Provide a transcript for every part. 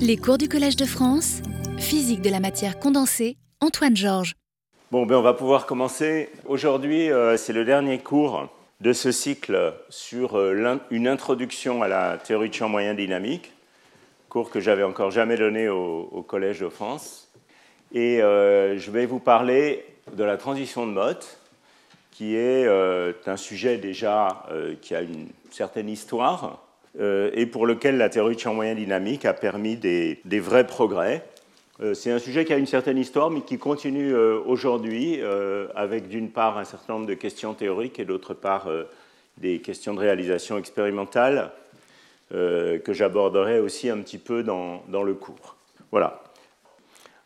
Les cours du Collège de France, physique de la matière condensée, Antoine Georges. Bon, ben on va pouvoir commencer. Aujourd'hui, euh, c'est le dernier cours de ce cycle sur euh, une introduction à la théorie de champ moyen dynamique, cours que j'avais encore jamais donné au, Collège de France. Et euh, je vais vous parler de la transition de Mott, qui est un sujet déjà qui a une certaine histoire et pour lequel la théorie de champ moyen dynamique a permis des vrais progrès. Euh, c'est un sujet qui a une certaine histoire, mais qui continue euh, aujourd'hui, euh, avec d'une part un certain nombre de questions théoriques et d'autre part des questions de réalisation expérimentale que j'aborderai aussi un petit peu dans, le cours. Voilà.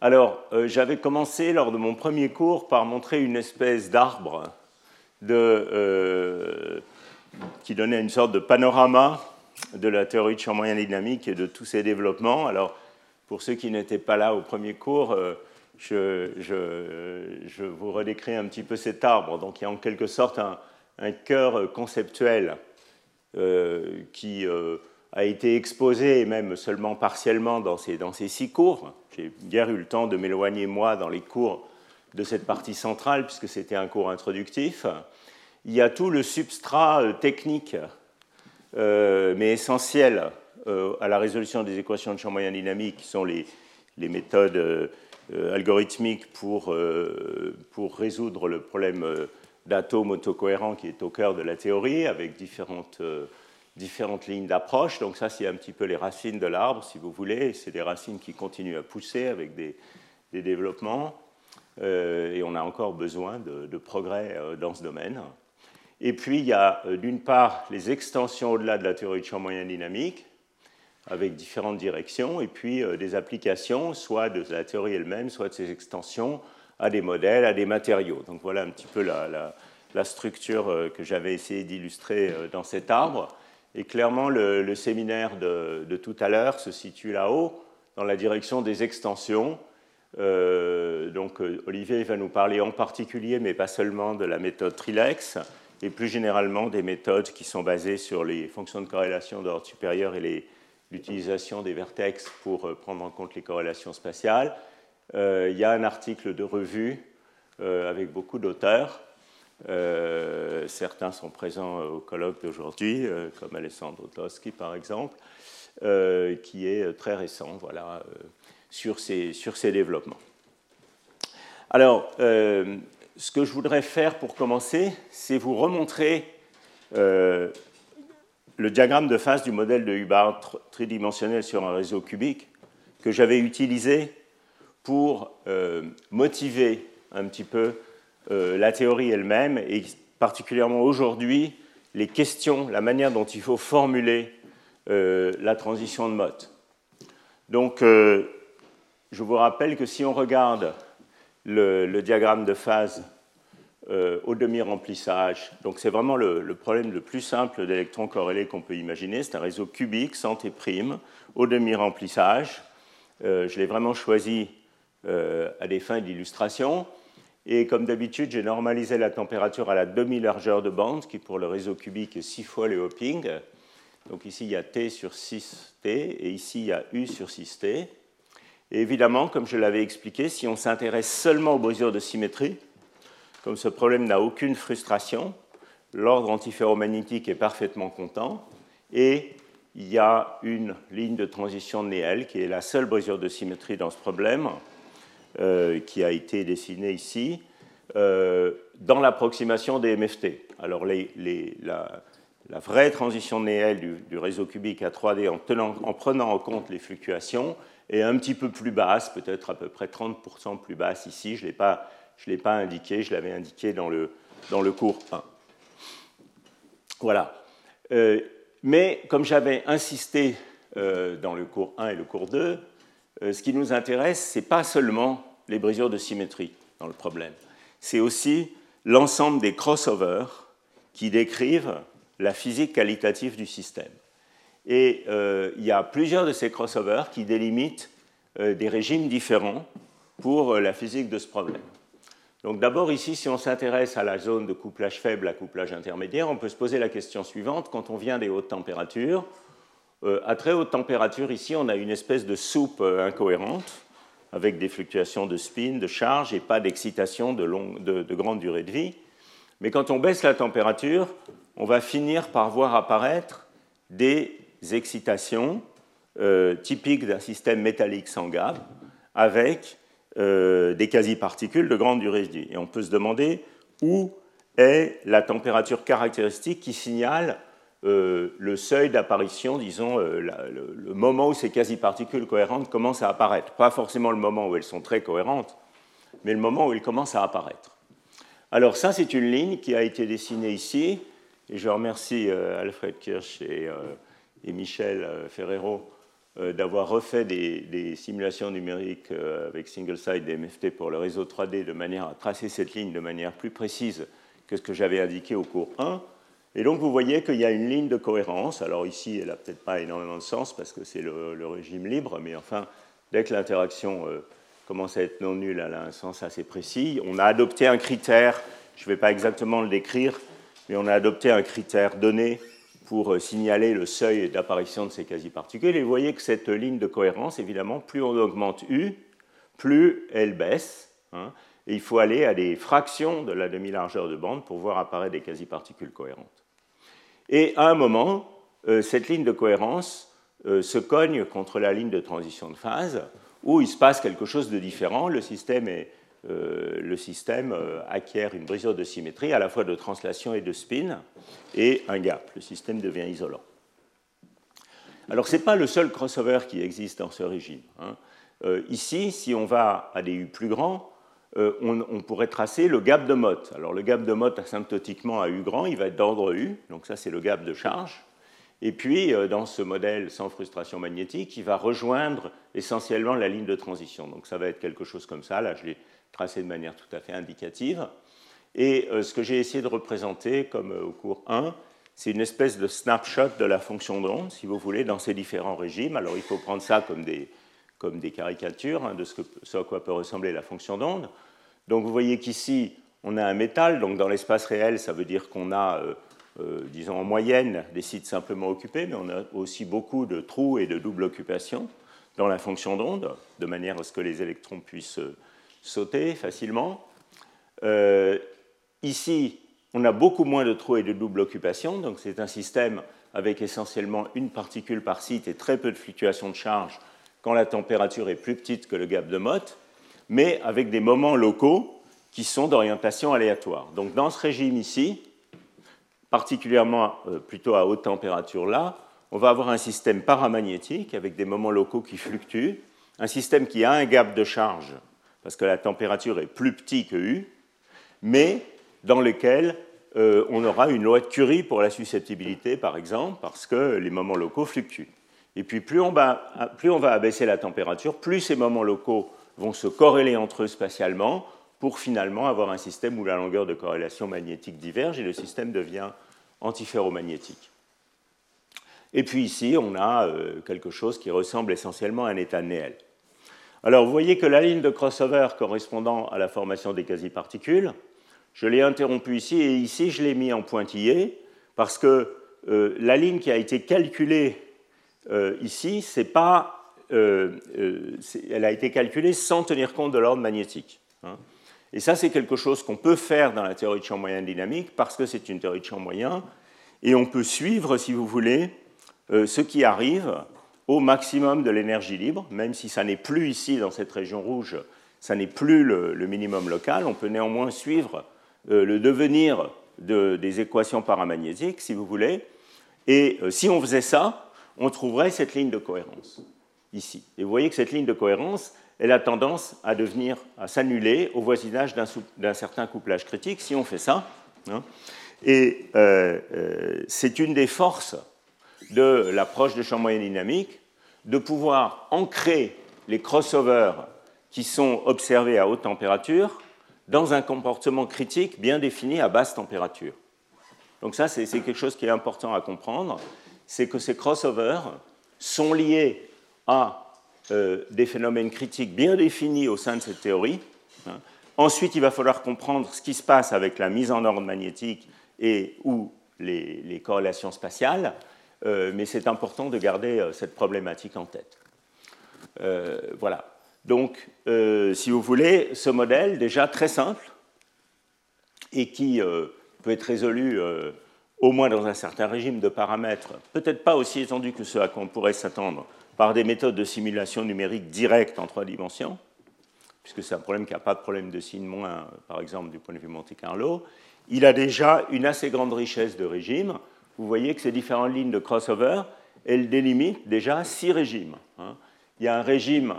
Alors, j'avais commencé lors de mon premier cours par montrer une espèce d'arbre qui donnait une sorte de panorama de la théorie de champ moyen dynamique et de tous ses développements. Alors, pour ceux qui n'étaient pas là au premier cours, euh, je, vous redécris un petit peu cet arbre. Donc il y a en quelque sorte un, cœur conceptuel euh, qui euh, a été exposé, et même seulement partiellement, dans ces, dans ces six cours. J'ai bien eu le temps de m'éloigner, moi, dans les cours de cette partie centrale, puisque c'était un cours introductif. Il y a tout le substrat technique, mais essentiel, euh, à la résolution des équations de champ moyen dynamique, qui sont les, méthodes euh, algorithmiques pour, euh, pour, résoudre le problème d'atomes autocohérents qui est au cœur de la théorie, avec différentes, différentes lignes d'approche. Donc ça, c'est un petit peu les racines de l'arbre, si vous voulez. C'est des racines qui continuent à pousser avec des, développements. et on a encore besoin de progrès dans ce domaine. Et puis, il y a d'une part les extensions au-delà de la théorie de champ moyen dynamique, avec différentes directions, et puis euh, des applications, soit de la théorie elle-même, soit de ses extensions à des modèles, à des matériaux. Donc voilà un petit peu la, structure euh, que j'avais essayé d'illustrer euh, dans cet arbre. Et clairement, le, séminaire de, tout à l'heure se situe là-haut, dans la direction des extensions. donc Olivier va nous parler en particulier, mais pas seulement, de la méthode Trilex, et plus généralement des méthodes qui sont basées sur les fonctions de corrélation d'ordre supérieur et l'utilisation des vertex pour euh, prendre en compte les corrélations spatiales. Euh, il y a un article de revue euh, avec beaucoup d'auteurs. certains sont présents au colloque d'aujourd'hui, comme Alessandro Toschi par exemple, qui est très récent voilà, sur, ces, sur ces développements. Alors, ce que je voudrais faire pour commencer, c'est vous remontrer le diagramme de phase du modèle de Hubbard tridimensionnel sur un réseau cubique que j'avais utilisé pour euh, motiver un petit peu euh, la théorie elle-même et particulièrement aujourd'hui les questions, la manière dont il faut formuler euh, la transition de mode. Donc, je vous rappelle que si on regarde le diagramme de phase euh, au demi-remplissage. Donc c'est vraiment le, problème le plus simple d'électrons corrélés qu'on peut imaginer. C'est un réseau cubique sans T', au demi-remplissage. Euh, je l'ai vraiment choisi euh, à des fins d'illustration. Et comme d'habitude, j'ai normalisé la température à la demi-largeur de bande, qui pour le réseau cubique est 6 fois le hopping. Donc ici, il y a T sur 6T, et ici, il y a U sur 6T. Évidemment, comme je l'avais expliqué, si on s'intéresse seulement aux brisures de symétrie, comme ce problème n'a aucune frustration, l'ordre antiferromagnétique est parfaitement content et il y a une ligne de transition de Néel qui est la seule brisure de symétrie dans ce problème, euh, qui a été dessinée ici, euh, dans l'approximation des MFT. Alors la, vraie transition de Néel du, réseau cubique à 3D en, en, prenant en compte les fluctuations est un petit peu plus basse, peut-être à peu près 30% plus basse ici. Je ne l'ai pas indiqué, je l'avais indiqué dans le, dans le cours 1. Voilà. Euh, mais comme j'avais insisté euh, dans le cours 1 et le cours 2, euh, ce qui nous intéresse, ce n'est pas seulement les brisures de symétrie dans le problème, c'est aussi l'ensemble des crossovers qui décrivent la physique qualitative du système. Et il y a plusieurs de ces crossovers qui délimitent des régimes différents pour la physique de ce problème. Donc d'abord ici, si on s'intéresse à la zone de couplage faible à couplage intermédiaire, on peut se poser la question suivante. Quand on vient des hautes températures, Euh, à très haute température, ici, on a une espèce de soupe euh, incohérente, avec des fluctuations de spin, de charge, et pas d'excitation de, de, grande durée de vie. Mais quand on baisse la température, on va finir par voir apparaître des excitations euh, typiques d'un système métallique sans gap, avec des quasi-particules de grande durée de vie. Et on peut se demander où est la température caractéristique qui signale euh, le seuil d'apparition, disons, euh, le, moment où ces quasi-particules cohérentes commencent à apparaître. Pas forcément le moment où elles sont très cohérentes, mais le moment où elles commencent à apparaître. Alors ça, c'est une ligne qui a été dessinée ici, et je remercie euh, Alfred Kirsch et, Michel Ferrero d'avoir refait des, simulations numériques avec single-side DMFT pour le réseau 3D de manière à tracer cette ligne de manière plus précise que ce que j'avais indiqué au cours 1. Et donc vous voyez qu'il y a une ligne de cohérence. Alors ici, elle n'a peut-être pas énormément de sens parce que c'est le, régime libre, mais enfin, dès que l'interaction euh, commence à être non nulle, elle a un sens assez précis. On a adopté un critère, je ne vais pas exactement le décrire, mais on a adopté un critère donné pour euh, signaler le seuil d'apparition de ces quasi-particules. Et vous voyez que cette ligne de cohérence, évidemment, plus on augmente U, plus elle baisse. Hein, et il faut aller à des fractions de la demi-largeur de bande pour voir apparaître des quasi-particules cohérentes. Et à un moment, euh, cette ligne de cohérence euh, se cogne contre la ligne de transition de phase, où il se passe quelque chose de différent. Le système, euh, le système acquiert une brisure de symétrie, à la fois de translation et de spin, et un gap. Le système devient isolant. Alors, ce n'est pas le seul crossover qui existe dans ce régime. Hein. ici, si on va à des U plus grands, euh, on, pourrait tracer le gap de Mott. Alors le gap de Mott asymptotiquement à U grand, il va être d'ordre U, donc ça c'est le gap de charge. Et puis euh, dans ce modèle sans frustration magnétique, il va rejoindre essentiellement la ligne de transition. Donc ça va être quelque chose comme ça, là je l'ai tracé de manière tout à fait indicative. Et euh, ce que j'ai essayé de représenter comme au cours 1, c'est une espèce de snapshot de la fonction d'onde, si vous voulez, dans ces différents régimes. Alors il faut prendre ça comme des, comme des caricatures hein, de ce, à quoi peut ressembler la fonction d'onde. Donc vous voyez qu'ici, on a un métal, donc dans l'espace réel, ça veut dire qu'on a, euh, euh, disons en moyenne, des sites simplement occupés, mais on a aussi beaucoup de trous et de double occupation dans la fonction d'onde, de manière à ce que les électrons puissent euh, sauter facilement. ici, on a beaucoup moins de trous et de double occupation, donc c'est un système avec essentiellement une particule par site et très peu de fluctuations de charge quand la température est plus petite que le gap de Mott, mais avec des moments locaux qui sont d'orientation aléatoire. Donc dans ce régime ici, particulièrement euh, plutôt à haute température là, on va avoir un système paramagnétique avec des moments locaux qui fluctuent, un système qui a un gap de charge parce que la température est plus petite que U, mais dans lequel euh, on aura une loi de Curie pour la susceptibilité, par exemple, parce que les moments locaux fluctuent. Et puis plus on, va, abaisser la température, plus ces moments locaux vont se corréler entre eux spatialement pour finalement avoir un système où la longueur de corrélation magnétique diverge et le système devient antiferromagnétique. Et puis ici, on a euh, quelque chose qui ressemble essentiellement à un état néel. Alors vous voyez que la ligne de crossover correspondant à la formation des quasi-particules, je l'ai interrompue ici et ici je l'ai mis en pointillé parce que euh, la ligne qui a été calculée euh, ici, c'est pas, euh, elle a été calculée sans tenir compte de l'ordre magnétique. Hein. Et ça, c'est quelque chose qu'on peut faire dans la théorie de champ moyen dynamique parce que c'est une théorie de champ moyen et on peut suivre, si vous voulez, ce qui arrive au maximum de l'énergie libre, même si ça n'est plus ici dans cette région rouge, ça n'est plus le, minimum local, on peut néanmoins suivre le devenir des équations paramagnétiques, si vous voulez. Et si on faisait ça, on trouverait cette ligne de cohérence ici. Et vous voyez que cette ligne de cohérence, elle a tendance à devenir, à s'annuler au voisinage d'un certain couplage critique si on fait ça. Hein. Et euh, euh, c'est une des forces de l'approche de champ moyen dynamique de pouvoir ancrer les crossovers qui sont observés à haute température dans un comportement critique bien défini à basse température. Donc ça, c'est quelque chose qui est important à comprendre c'est que ces crossovers sont liés à euh, des phénomènes critiques bien définis au sein de cette théorie. Hein. Ensuite, il va falloir comprendre ce qui se passe avec la mise en ordre magnétique et ou les, corrélations spatiales. Mais c'est important de garder cette problématique en tête. voilà. Donc, si vous voulez, ce modèle, déjà très simple, et qui peut être résolu au moins dans un certain régime de paramètres, peut-être pas aussi étendu que ce à quoi on pourrait s'attendre, par des méthodes de simulation numérique directe en trois dimensions, puisque c'est un problème qui n'a pas de problème de signe moins, par exemple, du point de vue Monte Carlo, il a déjà une assez grande richesse de régimes. Vous voyez que ces différentes lignes de crossover, elles délimitent déjà six régimes. Hein. Il y a un régime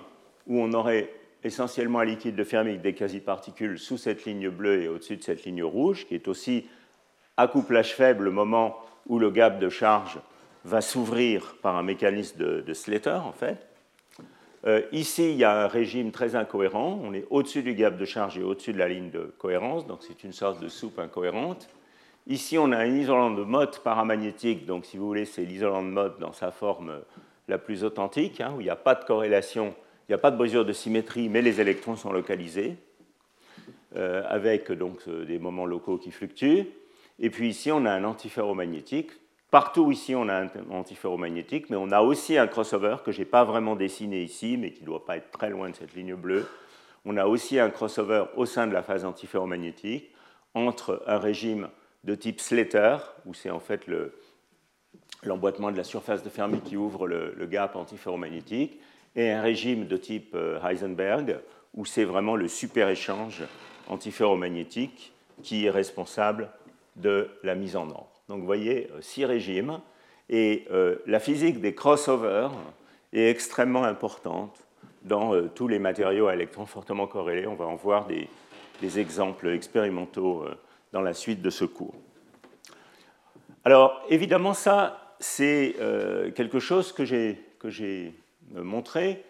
où on aurait essentiellement un liquide de Fermi des quasi-particules sous cette ligne bleue et au-dessus de cette ligne rouge, qui est aussi accouplage faible le moment où le gap de charge va s'ouvrir par un mécanisme de, Slater, en fait. Euh, ici, il y a un régime très incohérent. On est au-dessus du gap de charge et au-dessus de la ligne de cohérence, donc c'est une sorte de soupe incohérente. Ici, on a un isolant de mode paramagnétique, donc si vous voulez, c'est l'isolant de mode dans sa forme la plus authentique, hein, où il n'y a pas de corrélation, il n'y a pas de mesure de symétrie, mais les électrons sont localisés, euh, avec donc des moments locaux qui fluctuent. Et puis ici, on a un antiferromagnétique. Partout ici, on a un antiferromagnétique, mais on a aussi un crossover que je n'ai pas vraiment dessiné ici, mais qui ne doit pas être très loin de cette ligne bleue. On a aussi un crossover au sein de la phase antiferromagnétique entre un régime de type Slater, où c'est en fait l'emboîtement de la surface de Fermi qui ouvre le, gap antiferromagnétique, et un régime de type euh, Heisenberg, où c'est vraiment le super-échange antiferromagnétique qui est responsable de la mise en ordre. Donc vous voyez, euh, six régimes. Et euh, la physique des crossovers est extrêmement importante dans tous les matériaux à électrons fortement corrélés. On va en voir des, exemples expérimentaux dans la suite de ce cours. Alors évidemment, ça, c'est quelque chose que j'ai montré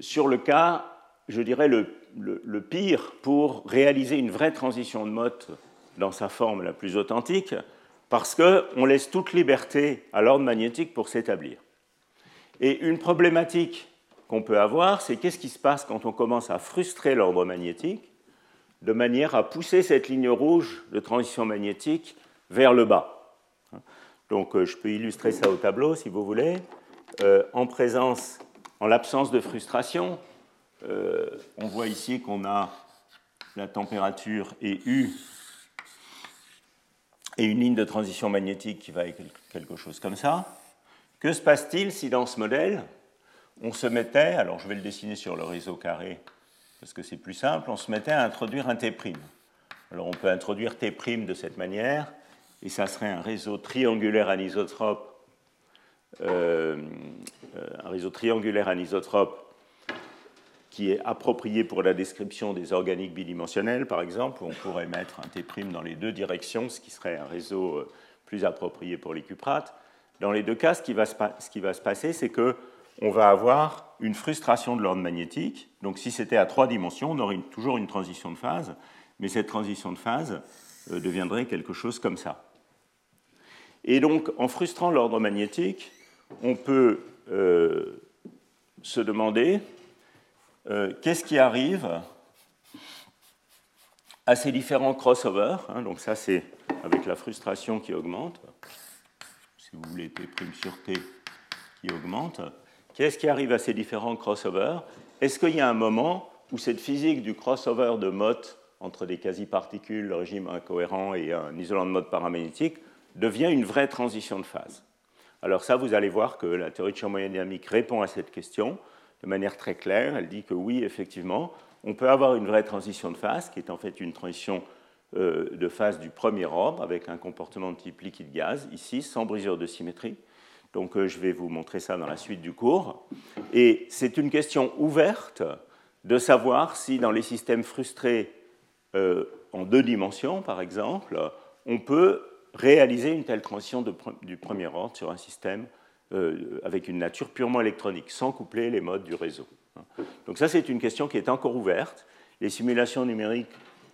sur le cas, je dirais, le le, pire pour réaliser une vraie transition de mode dans sa forme la plus authentique, parce qu'on laisse toute liberté à l'ordre magnétique pour s'établir. Et une problématique qu'on peut avoir, c'est qu'est-ce qui se passe quand on commence à frustrer l'ordre magnétique de manière à pousser cette ligne rouge de transition magnétique vers le bas. Donc euh, je peux illustrer ça au tableau si vous voulez. Euh, en présence, en l'absence de frustration, euh, on voit ici qu'on a la température et U et une ligne de transition magnétique qui va avec quelque chose comme ça. Que se passe-t-il si dans ce modèle, on se mettait, alors je vais le dessiner sur le réseau carré parce que c'est plus simple, on se mettait à introduire un T'. Alors on peut introduire T' de cette manière, et ça serait un réseau triangulaire anisotrope, euh, euh, un réseau triangulaire anisotrope qui est approprié pour la description des organiques bidimensionnels, par exemple, où on pourrait mettre un T' dans les deux directions, ce qui serait un réseau euh, plus approprié pour les cuprates. Dans les deux cas, ce qui va se, ce qui va se passer, c'est qu'on va avoir une frustration de l'ordre magnétique. Donc si c'était à trois dimensions, on aurait toujours une transition de phase, mais cette transition de phase euh, deviendrait quelque chose comme ça. Et donc, en frustrant l'ordre magnétique, on peut euh, se demander euh, qu'est-ce qui arrive à ces différents crossovers hein, Donc ça, c'est avec la frustration qui augmente. Si vous voulez T' sur T qui augmente. Qu'est-ce qui arrive à ces différents crossovers? Est-ce qu'il y a un moment où cette physique du crossover de Mott entre des quasi-particules, le régime incohérent et un isolant de mode paramagnétique devient une vraie transition de phase? Alors ça, vous allez voir que la théorie de champ moyen dynamique répond à cette question de manière très claire. Elle dit que oui, effectivement, on peut avoir une vraie transition de phase, qui est en fait une transition euh, de phase du premier ordre, avec un comportement de type liquide-gaz, ici, sans brisure de symétrie. Donc euh, je vais vous montrer ça dans la suite du cours. Et c'est une question ouverte de savoir si dans les systèmes frustrés euh, en deux dimensions, par exemple, on peut réaliser une telle transition du premier ordre sur un système euh, avec une nature purement électronique, sans coupler les modes du réseau. Donc ça, c'est une question qui est encore ouverte. Les simulations numériques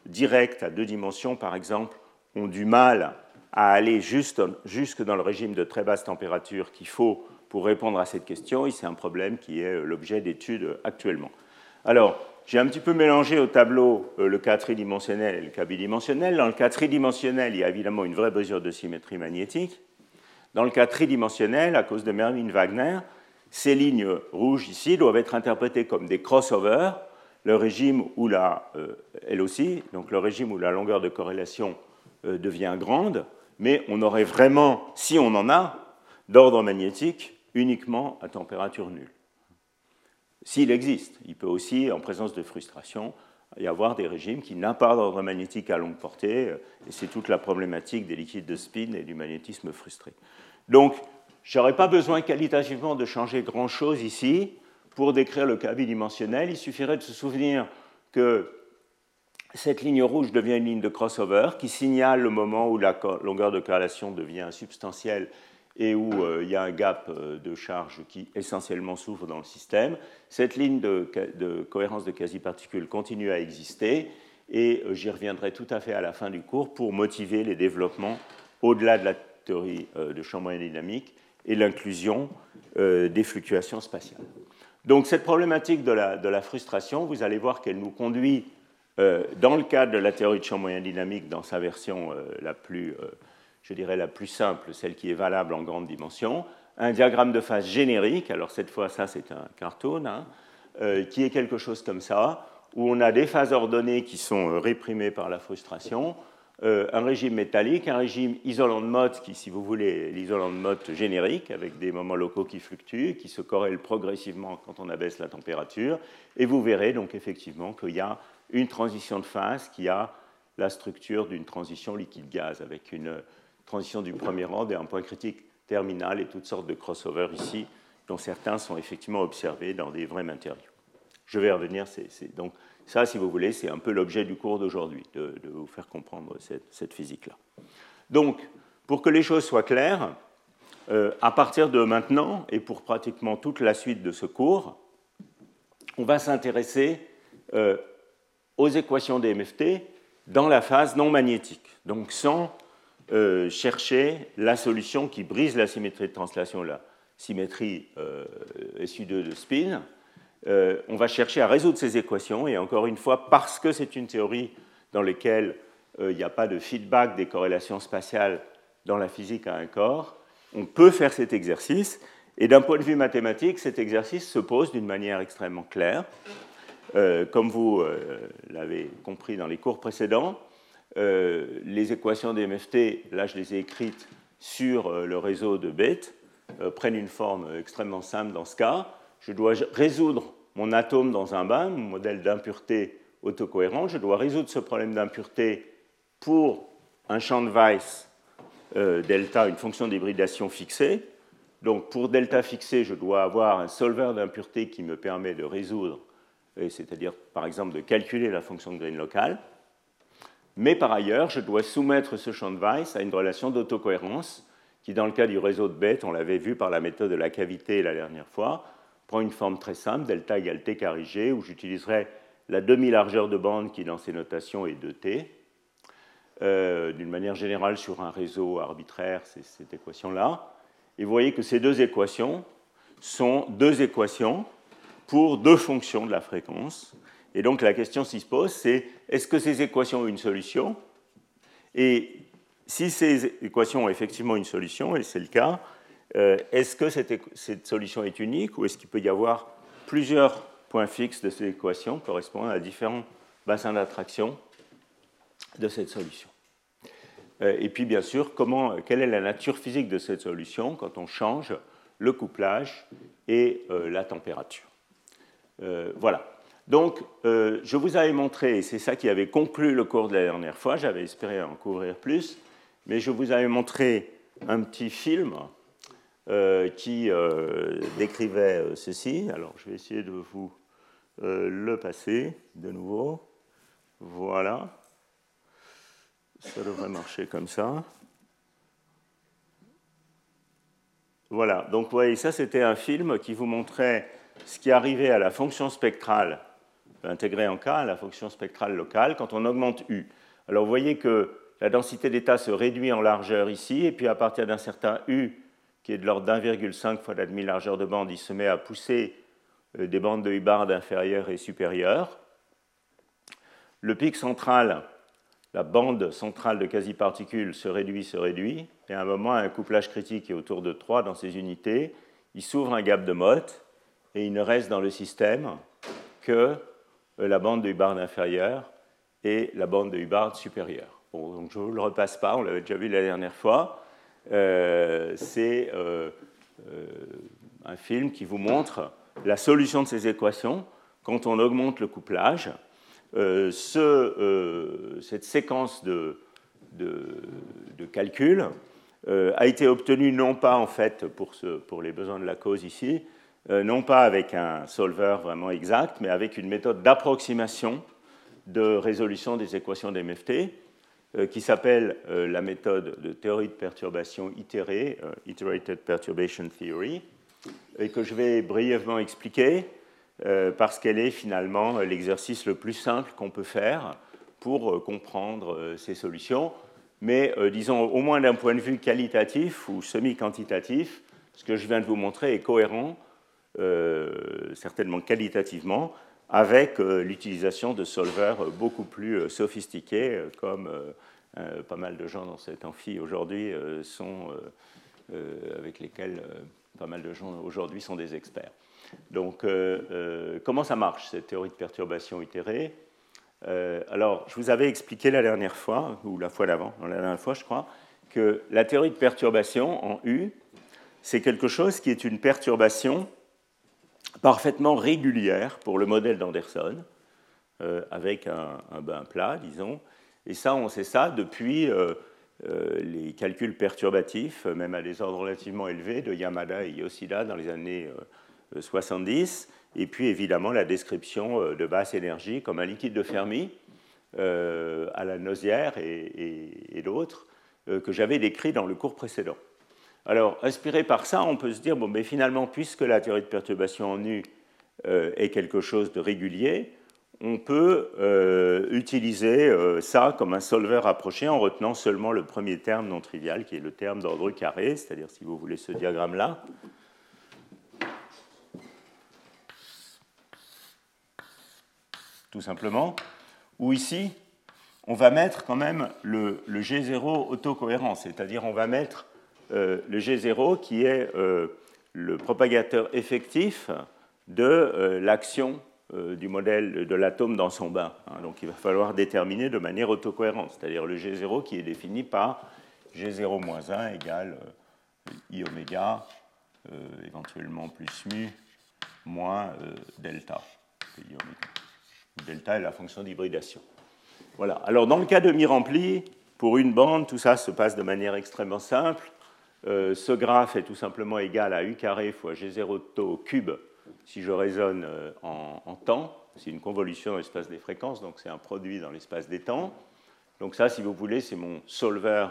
directes à deux dimensions, par exemple, ont du mal à aller jusque dans le régime de très basse température qu'il faut pour répondre à cette question, et c'est un problème qui est l'objet d'études actuellement. Alors, j'ai un petit peu mélangé au tableau euh, le cas tridimensionnel et le cas bidimensionnel. Dans le cas tridimensionnel, il y a évidemment une vraie mesure de symétrie magnétique, Dans le cas tridimensionnel, à cause de Merlin Wagner, ces lignes rouges ici doivent être interprétées comme des crossovers, le régime où la, euh, elle aussi, donc le régime où la longueur de corrélation euh, devient grande, mais on aurait vraiment, si on en a, d'ordre magnétique uniquement à température nulle. S'il existe, il peut aussi, en présence de frustration, y avoir des régimes qui n'ont pas d'ordre magnétique à longue portée, euh, et c'est toute la problématique des liquides de spin et du magnétisme frustré. Donc, je n'aurais pas besoin qualitativement de changer grand-chose ici pour décrire le cas bidimensionnel. Il suffirait de se souvenir que cette ligne rouge devient une ligne de crossover qui signale le moment où la longueur de corrélation devient substantielle et où euh, il y a un gap euh, de charge qui essentiellement s'ouvre dans le système. Cette ligne de, cohérence de quasi-particules continue à exister et euh, j'y reviendrai tout à fait à la fin du cours pour motiver les développements au-delà de la théorie de champ moyen dynamique et l'inclusion des fluctuations spatiales. Donc cette problématique de la frustration, vous allez voir qu'elle nous conduit dans le cadre de la théorie de champ moyen dynamique dans sa version la plus je dirais la plus simple, celle qui est valable en grande dimension, un diagramme de phase générique, alors cette fois ça c'est un cartoon, hein, euh, qui est quelque chose comme ça, où on a des phases ordonnées qui sont euh, réprimées par la frustration, euh, un régime métallique, un régime isolant de mode, qui si vous voulez l'isolant de mode générique, avec des moments locaux qui fluctuent, qui se corrèlent progressivement quand on abaisse la température, et vous verrez donc effectivement qu'il y a une transition de phase qui a la structure d'une transition liquide-gaz, avec une transition du premier ordre et un point critique terminal et toutes sortes de crossovers ici, dont certains sont effectivement observés dans des vrais matériaux. Je vais revenir, donc ça, si vous voulez, c'est un peu l'objet du cours d'aujourd'hui, de, vous faire comprendre cette, physique-là. Donc, pour que les choses soient claires, euh, à partir de maintenant, et pour pratiquement toute la suite de ce cours, on va s'intéresser euh, aux équations des MFT dans la phase non magnétique, donc sans euh, chercher la solution qui brise la symétrie de translation, la symétrie euh, SU2 de spin. Euh, on va chercher à résoudre ces équations, et encore une fois, parce que c'est une théorie dans laquelle il n'y a pas de feedback des corrélations spatiales dans la physique à un corps, on peut faire cet exercice, et d'un point de vue mathématique, cet exercice se pose d'une manière extrêmement claire. Comme vous l'avez compris dans les cours précédents, euh, les équations des MFT, là je les ai écrites sur euh, le réseau de euh, prennent une forme extrêmement simple dans ce cas. Je dois résoudre mon atome dans un bain, mon modèle d'impureté autocohérent. Je dois résoudre ce problème d'impureté pour un champ de Weiss delta, une fonction d'hybridation fixée. Donc pour delta fixé, je dois avoir un solver d'impureté qui me permet de résoudre, c'est-à-dire par exemple de calculer la fonction de Green locale. Mais par ailleurs, je dois soumettre ce champ de Weiss à une relation d'autocohérence qui, dans le cas du réseau de bêtes, on l'avait vu par la méthode de la cavité la dernière fois, prend une forme très simple, delta égale t carré g, où j'utiliserai la demi-largeur de bande qui, dans ces notations, est 2t. Euh, d'une manière générale, sur un réseau arbitraire, c'est cette équation-là. Et vous voyez que ces deux équations sont deux équations pour deux fonctions de la fréquence. Et donc la question qui se pose, c'est est-ce que ces équations ont une solution? Et si ces équations ont effectivement une solution, et c'est le cas, euh, est-ce que cette, solution est unique ou est-ce qu'il peut y avoir plusieurs points fixes de ces équations correspondant à différents bassins d'attraction de cette solution? Euh, Et puis bien sûr, quelle est la nature physique de cette solution quand on change le couplage et euh, la température? Voilà. Donc, euh, je vous avais montré, c'est ça qui avait conclu le cours de la dernière fois, j'avais espéré en couvrir plus, mais je vous avais montré un petit film euh, qui euh, décrivait ceci. Alors, je vais essayer de vous le passer de nouveau. Voilà. Ça devrait marcher comme ça. Voilà, donc vous voyez, ça c'était un film qui vous montrait ce qui arrivait à la fonction spectrale intégrer en K la fonction spectrale locale quand on augmente U. Alors vous voyez que la densité d'état se réduit en largeur ici, et puis à partir d'un certain U, qui est de l'ordre d'1,5 fois la demi-largeur de bande, il se met à pousser euh, des bandes de Hubbard inférieures et supérieures. Le pic central, la bande centrale de quasi-particules se réduit, se réduit, et à un moment, un couplage critique est autour de 3 dans ces unités, il s'ouvre un gap de Mott, et il ne reste dans le système que la bande de Hubbard inférieure et la bande de Hubbard supérieure. donc je ne vous le repasse pas, on l'avait déjà vu la dernière fois. C'est un film qui vous montre la solution de ces équations quand on augmente le couplage. Euh, ce, euh, cette séquence de, calcul euh, a été obtenue non pas en fait pour, les besoins de la cause ici, non pas avec un solver vraiment exact, mais avec une méthode d'approximation de résolution des équations d'MFT qui s'appelle la méthode de théorie de perturbation itérée, Iterated Perturbation Theory, et que je vais brièvement expliquer euh, parce qu'elle est finalement l'exercice le plus simple qu'on peut faire pour euh, comprendre euh, ces solutions. Mais disons, au moins d'un point de vue qualitatif ou semi-quantitatif, ce que je viens de vous montrer est cohérent, certainement qualitativement, avec l'utilisation de solvers beaucoup plus sophistiqués, comme pas mal de gens dans cet amphi aujourd'hui sont, avec lesquels pas mal de gens aujourd'hui sont des experts. Donc, euh, euh, comment ça marche, cette théorie de perturbation itérée? Euh, Alors, je vous avais expliqué la dernière fois, ou la fois d'avant, la dernière fois, je crois, que la théorie de perturbation en U, c'est quelque chose qui est une perturbation parfaitement régulière pour le modèle d'Anderson, avec un, bain plat, disons. Et ça, on sait ça depuis les calculs perturbatifs, même à des ordres relativement élevés, de Yamada et Yoshida dans les années 70, et puis évidemment la description euh, de basse énergie comme un liquide de Fermi euh, à la Nausière et, d'autres euh, que j'avais décrit dans le cours précédent. Alors, inspiré par ça, on peut se dire, bon, mais finalement, puisque la théorie de perturbation en U est quelque chose de régulier, on peut utiliser ça comme un solver approché en retenant seulement le premier terme non trivial, qui est le terme d'ordre carré, c'est-à-dire, si vous voulez, ce diagramme-là, tout simplement, ou ici, on va mettre quand même le, G0 autocohérent, c'est-à-dire on va mettre euh, le G0 qui est euh, le propagateur effectif de euh, l'action du modèle de l'atome dans son bain. Hein. donc il va falloir déterminer de manière autocohérente, c'est-à-dire le G0 qui est défini par G0-1 égale I oméga, éventuellement plus mu, moins delta. Delta est la fonction d'hybridation. Voilà. Alors, dans le cas de mi-rempli, pour une bande, tout ça se passe de manière extrêmement simple. Euh, ce graphe est tout simplement égal à U carré fois G0 tau au cube si je raisonne euh, en, temps. C'est une convolution dans l'espace des fréquences, donc c'est un produit dans l'espace des temps. Donc ça, si vous voulez, c'est mon solver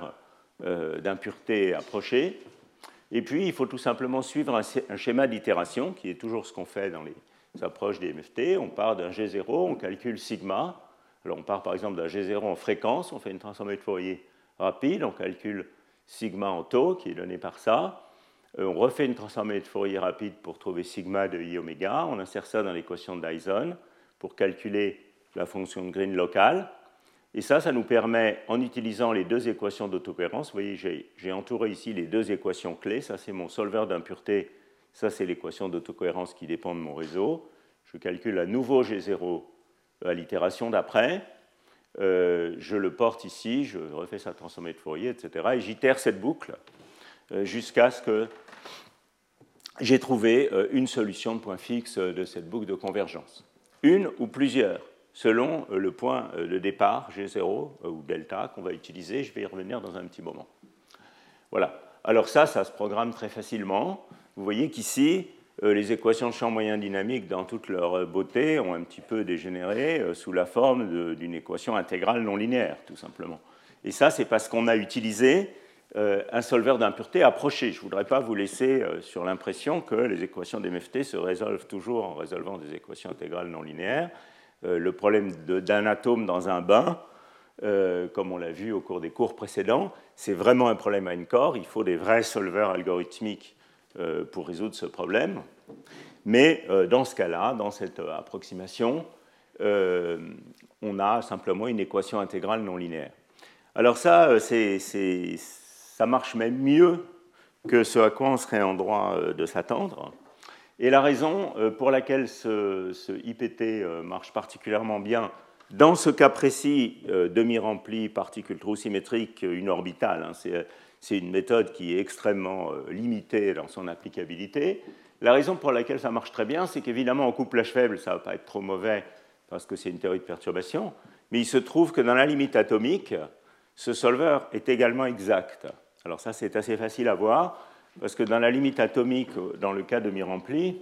euh, d'impureté approché. Et puis, il faut tout simplement suivre un schéma d'itération, qui est toujours ce qu'on fait dans les s'approche des MFT, on part d'un G0, on calcule sigma. Alors on part par exemple d'un G0 en fréquence, on fait une transformée de Fourier rapide, on calcule sigma en taux qui est donné par ça. Euh, on refait une transformée de Fourier rapide pour trouver sigma de i oméga. On insère ça dans l'équation de Dyson pour calculer la fonction de Green locale. Et ça, ça nous permet, en utilisant les deux équations d'autocohérence, vous voyez, j'ai entouré ici les deux équations clés. Ça, c'est mon solver d'impureté ça, c'est l'équation d'autocohérence qui dépend de mon réseau. Je calcule à nouveau G0 à l'itération d'après. Euh, je le porte ici, je refais sa transformée de Fourier, etc. Et j'itère cette boucle euh, jusqu'à ce que j'ai trouvé euh, une solution de point fixe de cette boucle de convergence. Une ou plusieurs, selon le point de départ, G0 ou delta, qu'on va utiliser. Je vais y revenir dans un petit moment. Voilà. Alors ça, ça se programme très facilement. Vous voyez qu'ici, les équations de champ moyen dynamique, dans toute leur euh, beauté, ont un petit peu dégénéré euh, sous la forme d'une équation intégrale non linéaire, tout simplement. Et ça, c'est parce qu'on a utilisé un solver d'impureté approché. Je ne voudrais pas vous laisser sur l'impression que les équations d'MFT se résolvent toujours en résolvant des équations intégrales non linéaires. le problème d'un atome dans un bain, comme on l'a vu au cours des cours précédents, c'est vraiment un problème à une corps. Il faut des vrais solvers algorithmiques euh, pour résoudre ce problème. Mais euh, dans ce cas-là, dans cette euh, approximation, on a simplement une équation intégrale non linéaire. Alors ça, ça marche même mieux que ce à quoi on serait en droit de s'attendre. Et la raison pour laquelle ce, ce IPT marche particulièrement bien dans ce cas précis, demi-rempli, particule trou symétrique, une orbitale, hein, c'est une méthode qui est extrêmement limitée dans son applicabilité. La raison pour laquelle ça marche très bien, c'est qu'évidemment, en couplage faible, ça ne va pas être trop mauvais parce que c'est une théorie de perturbation, mais il se trouve que dans la limite atomique, ce solveur est également exact. Alors ça, c'est assez facile à voir, parce que dans la limite atomique, dans le cas de mi-rempli,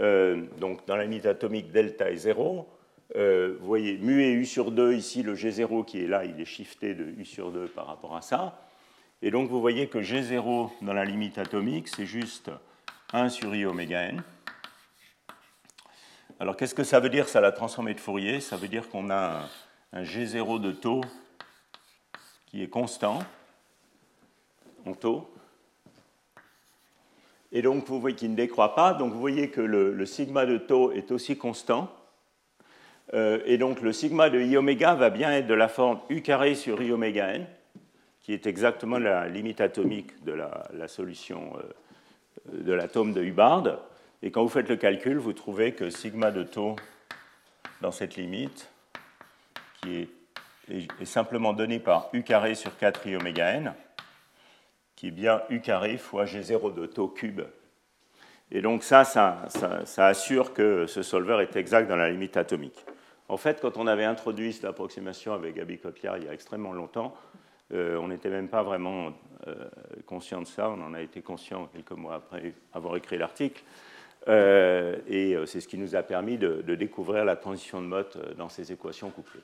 euh, donc dans la limite atomique delta est 0, euh, vous voyez mu et u sur 2, ici le G0 qui est là, il est shifté de u sur 2 par rapport à ça. Et donc vous voyez que G0 dans la limite atomique, c'est juste 1 sur i oméga n. Alors qu'est-ce que ça veut dire, ça, la transformée de Fourier? Ça veut dire qu'on a un, G0 de taux qui est constant en taux. Et donc vous voyez qu'il ne décroît pas. Donc vous voyez que le, sigma de taux est aussi constant. Euh, et donc le sigma de i oméga va bien être de la forme u carré sur i oméga n, qui est exactement la limite atomique de la, solution. Euh, de l'atome de Hubbard. Et quand vous faites le calcul, vous trouvez que sigma de taux dans cette limite, qui est, simplement donné par u carré sur 4 i oméga n, qui est bien u carré fois g0 de taux cube. Et donc ça ça, ça, assure que ce solveur est exact dans la limite atomique. En fait, quand on avait introduit cette approximation avec Gabi Kotliar il y a extrêmement longtemps, euh, on n'était même pas vraiment euh, conscient de ça, on en a été conscient quelques mois après avoir écrit l'article. Euh, et c'est ce qui nous a permis de, découvrir la transition de Mott dans ces équations couplées.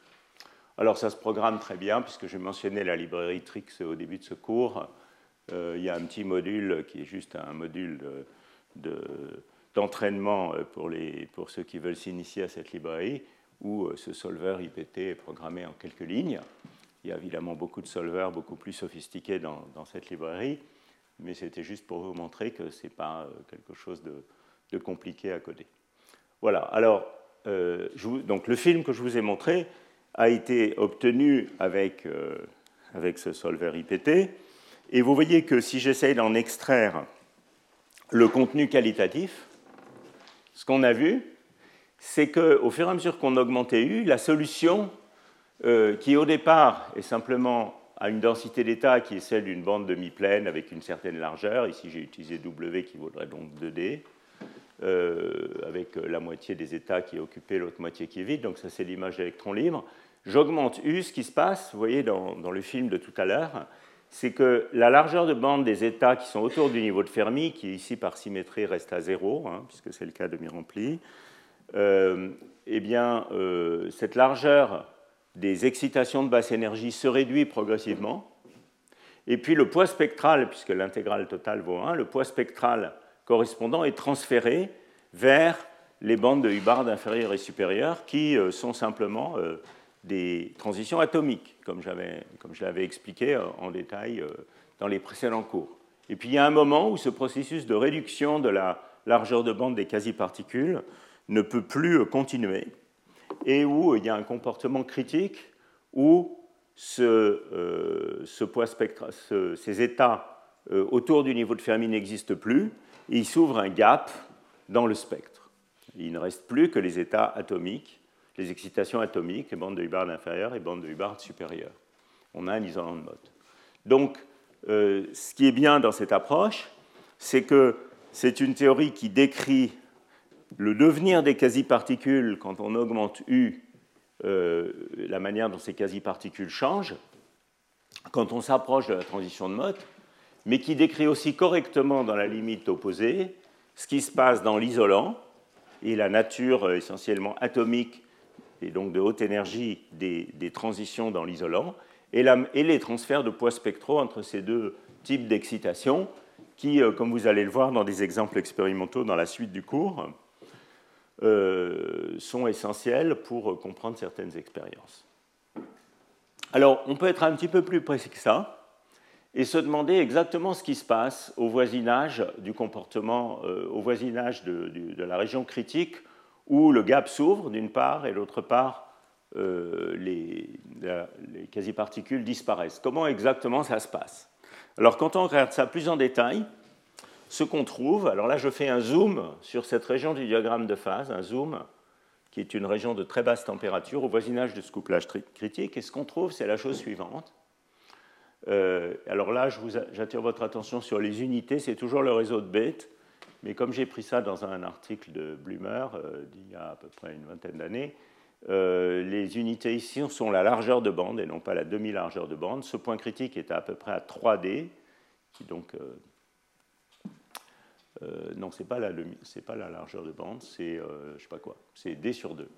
Alors ça se programme très bien, puisque j'ai mentionné la librairie Trix au début de ce cours. il y a un petit module qui est juste un module d'entraînement pour, pour ceux qui veulent s'initier à cette librairie, où ce solver IPT est programmé en quelques lignes. Il y a évidemment beaucoup de solvers beaucoup plus sophistiqués dans, cette librairie, mais c'était juste pour vous montrer que ce n'est pas euh, quelque chose de, compliqué à coder. Voilà, alors, euh, donc le film que je vous ai montré a été obtenu avec, euh, avec ce solver IPT, et vous voyez que si j'essaye d'en extraire le contenu qualitatif, ce qu'on a vu, c'est qu'au fur et à mesure qu'on augmentait U, la solution euh, qui au départ est simplement à une densité d'état qui est celle d'une bande demi-pleine avec une certaine largeur. Ici, j'ai utilisé W qui vaudrait donc 2D, euh, avec la moitié des états qui est occupée, l'autre moitié qui est vide. Donc ça, c'est l'image d'électron libre. J'augmente U. Ce qui se passe, vous voyez dans, le film de tout à l'heure, c'est que la largeur de bande des états qui sont autour du niveau de Fermi, qui ici par symétrie reste à zéro, hein, puisque c'est le cas de mi-rempli, euh, eh bien, cette largeur des excitations de basse énergie se réduit progressivement. Et puis le poids spectral, puisque l'intégrale totale vaut 1, le poids spectral correspondant est transféré vers les bandes de Hubbard inférieures et supérieures, qui euh, sont simplement euh, des transitions atomiques, comme, je l'avais expliqué euh, en détail dans les précédents cours. Et puis il y a un moment où ce processus de réduction de la largeur de bande des quasi-particules ne peut plus continuer et où il y a un comportement critique où euh, ces états euh, autour du niveau de Fermi n'existent plus, et il s'ouvre un gap dans le spectre. Il ne reste plus que les états atomiques, les excitations atomiques, les bandes de Hubbard inférieures et bandes de Hubbard supérieures. On a un isolant de mode. Donc, euh, ce qui est bien dans cette approche, c'est que c'est une théorie qui décrit le devenir des quasi-particules, quand on augmente U, euh, la manière dont ces quasi-particules changent, quand on s'approche de la transition de Mott, mais qui décrit aussi correctement dans la limite opposée ce qui se passe dans l'isolant et la nature euh, essentiellement atomique et donc de haute énergie des, transitions dans l'isolant et, et, les transferts de poids spectraux entre ces deux types d'excitation qui, euh, comme vous allez le voir dans des exemples expérimentaux dans la suite du cours, euh, sont essentiels pour comprendre certaines expériences. Alors, on peut être un petit peu plus précis que ça et se demander exactement ce qui se passe au voisinage du comportement, euh, au voisinage de, la région critique où le gap s'ouvre d'une part et d'autre part euh, les quasi-particules disparaissent. Comment exactement ça se passe? Alors quand on regarde ça plus en détail, ce qu'on trouve, alors là je fais un zoom sur cette région du diagramme de phase, un zoom qui est une région de très basse température au voisinage de ce couplage critique, et ce qu'on trouve c'est la chose suivante. Euh, alors là, j'attire votre attention sur les unités, c'est toujours le réseau de bêtes, mais comme j'ai pris ça dans un article de Blumer euh, d'il y a à peu près une vingtaine d'années, euh, les unités ici sont la largeur de bande et non pas la demi-largeur de bande. Ce point critique est à peu près à 3D, qui donc. Non, ce n'est pas, la, largeur de bande, c'est c'est D sur 2.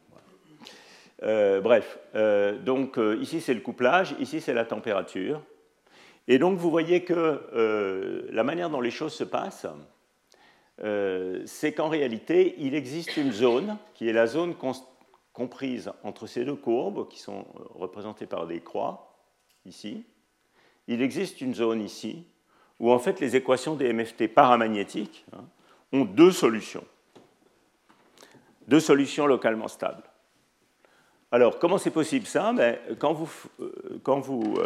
bref, donc ici c'est le couplage, ici c'est la température. Et donc vous voyez que euh, la manière dont les choses se passent, euh, c'est qu'en réalité, il existe une zone qui est la zone comprise entre ces deux courbes qui sont euh, représentées par des croix, ici. Il existe une zone ici où en fait les équations des MFT paramagnétiques hein, ont deux solutions. Deux solutions localement stables. Alors, comment c'est possible ça? Ben, Quand vous, quand vous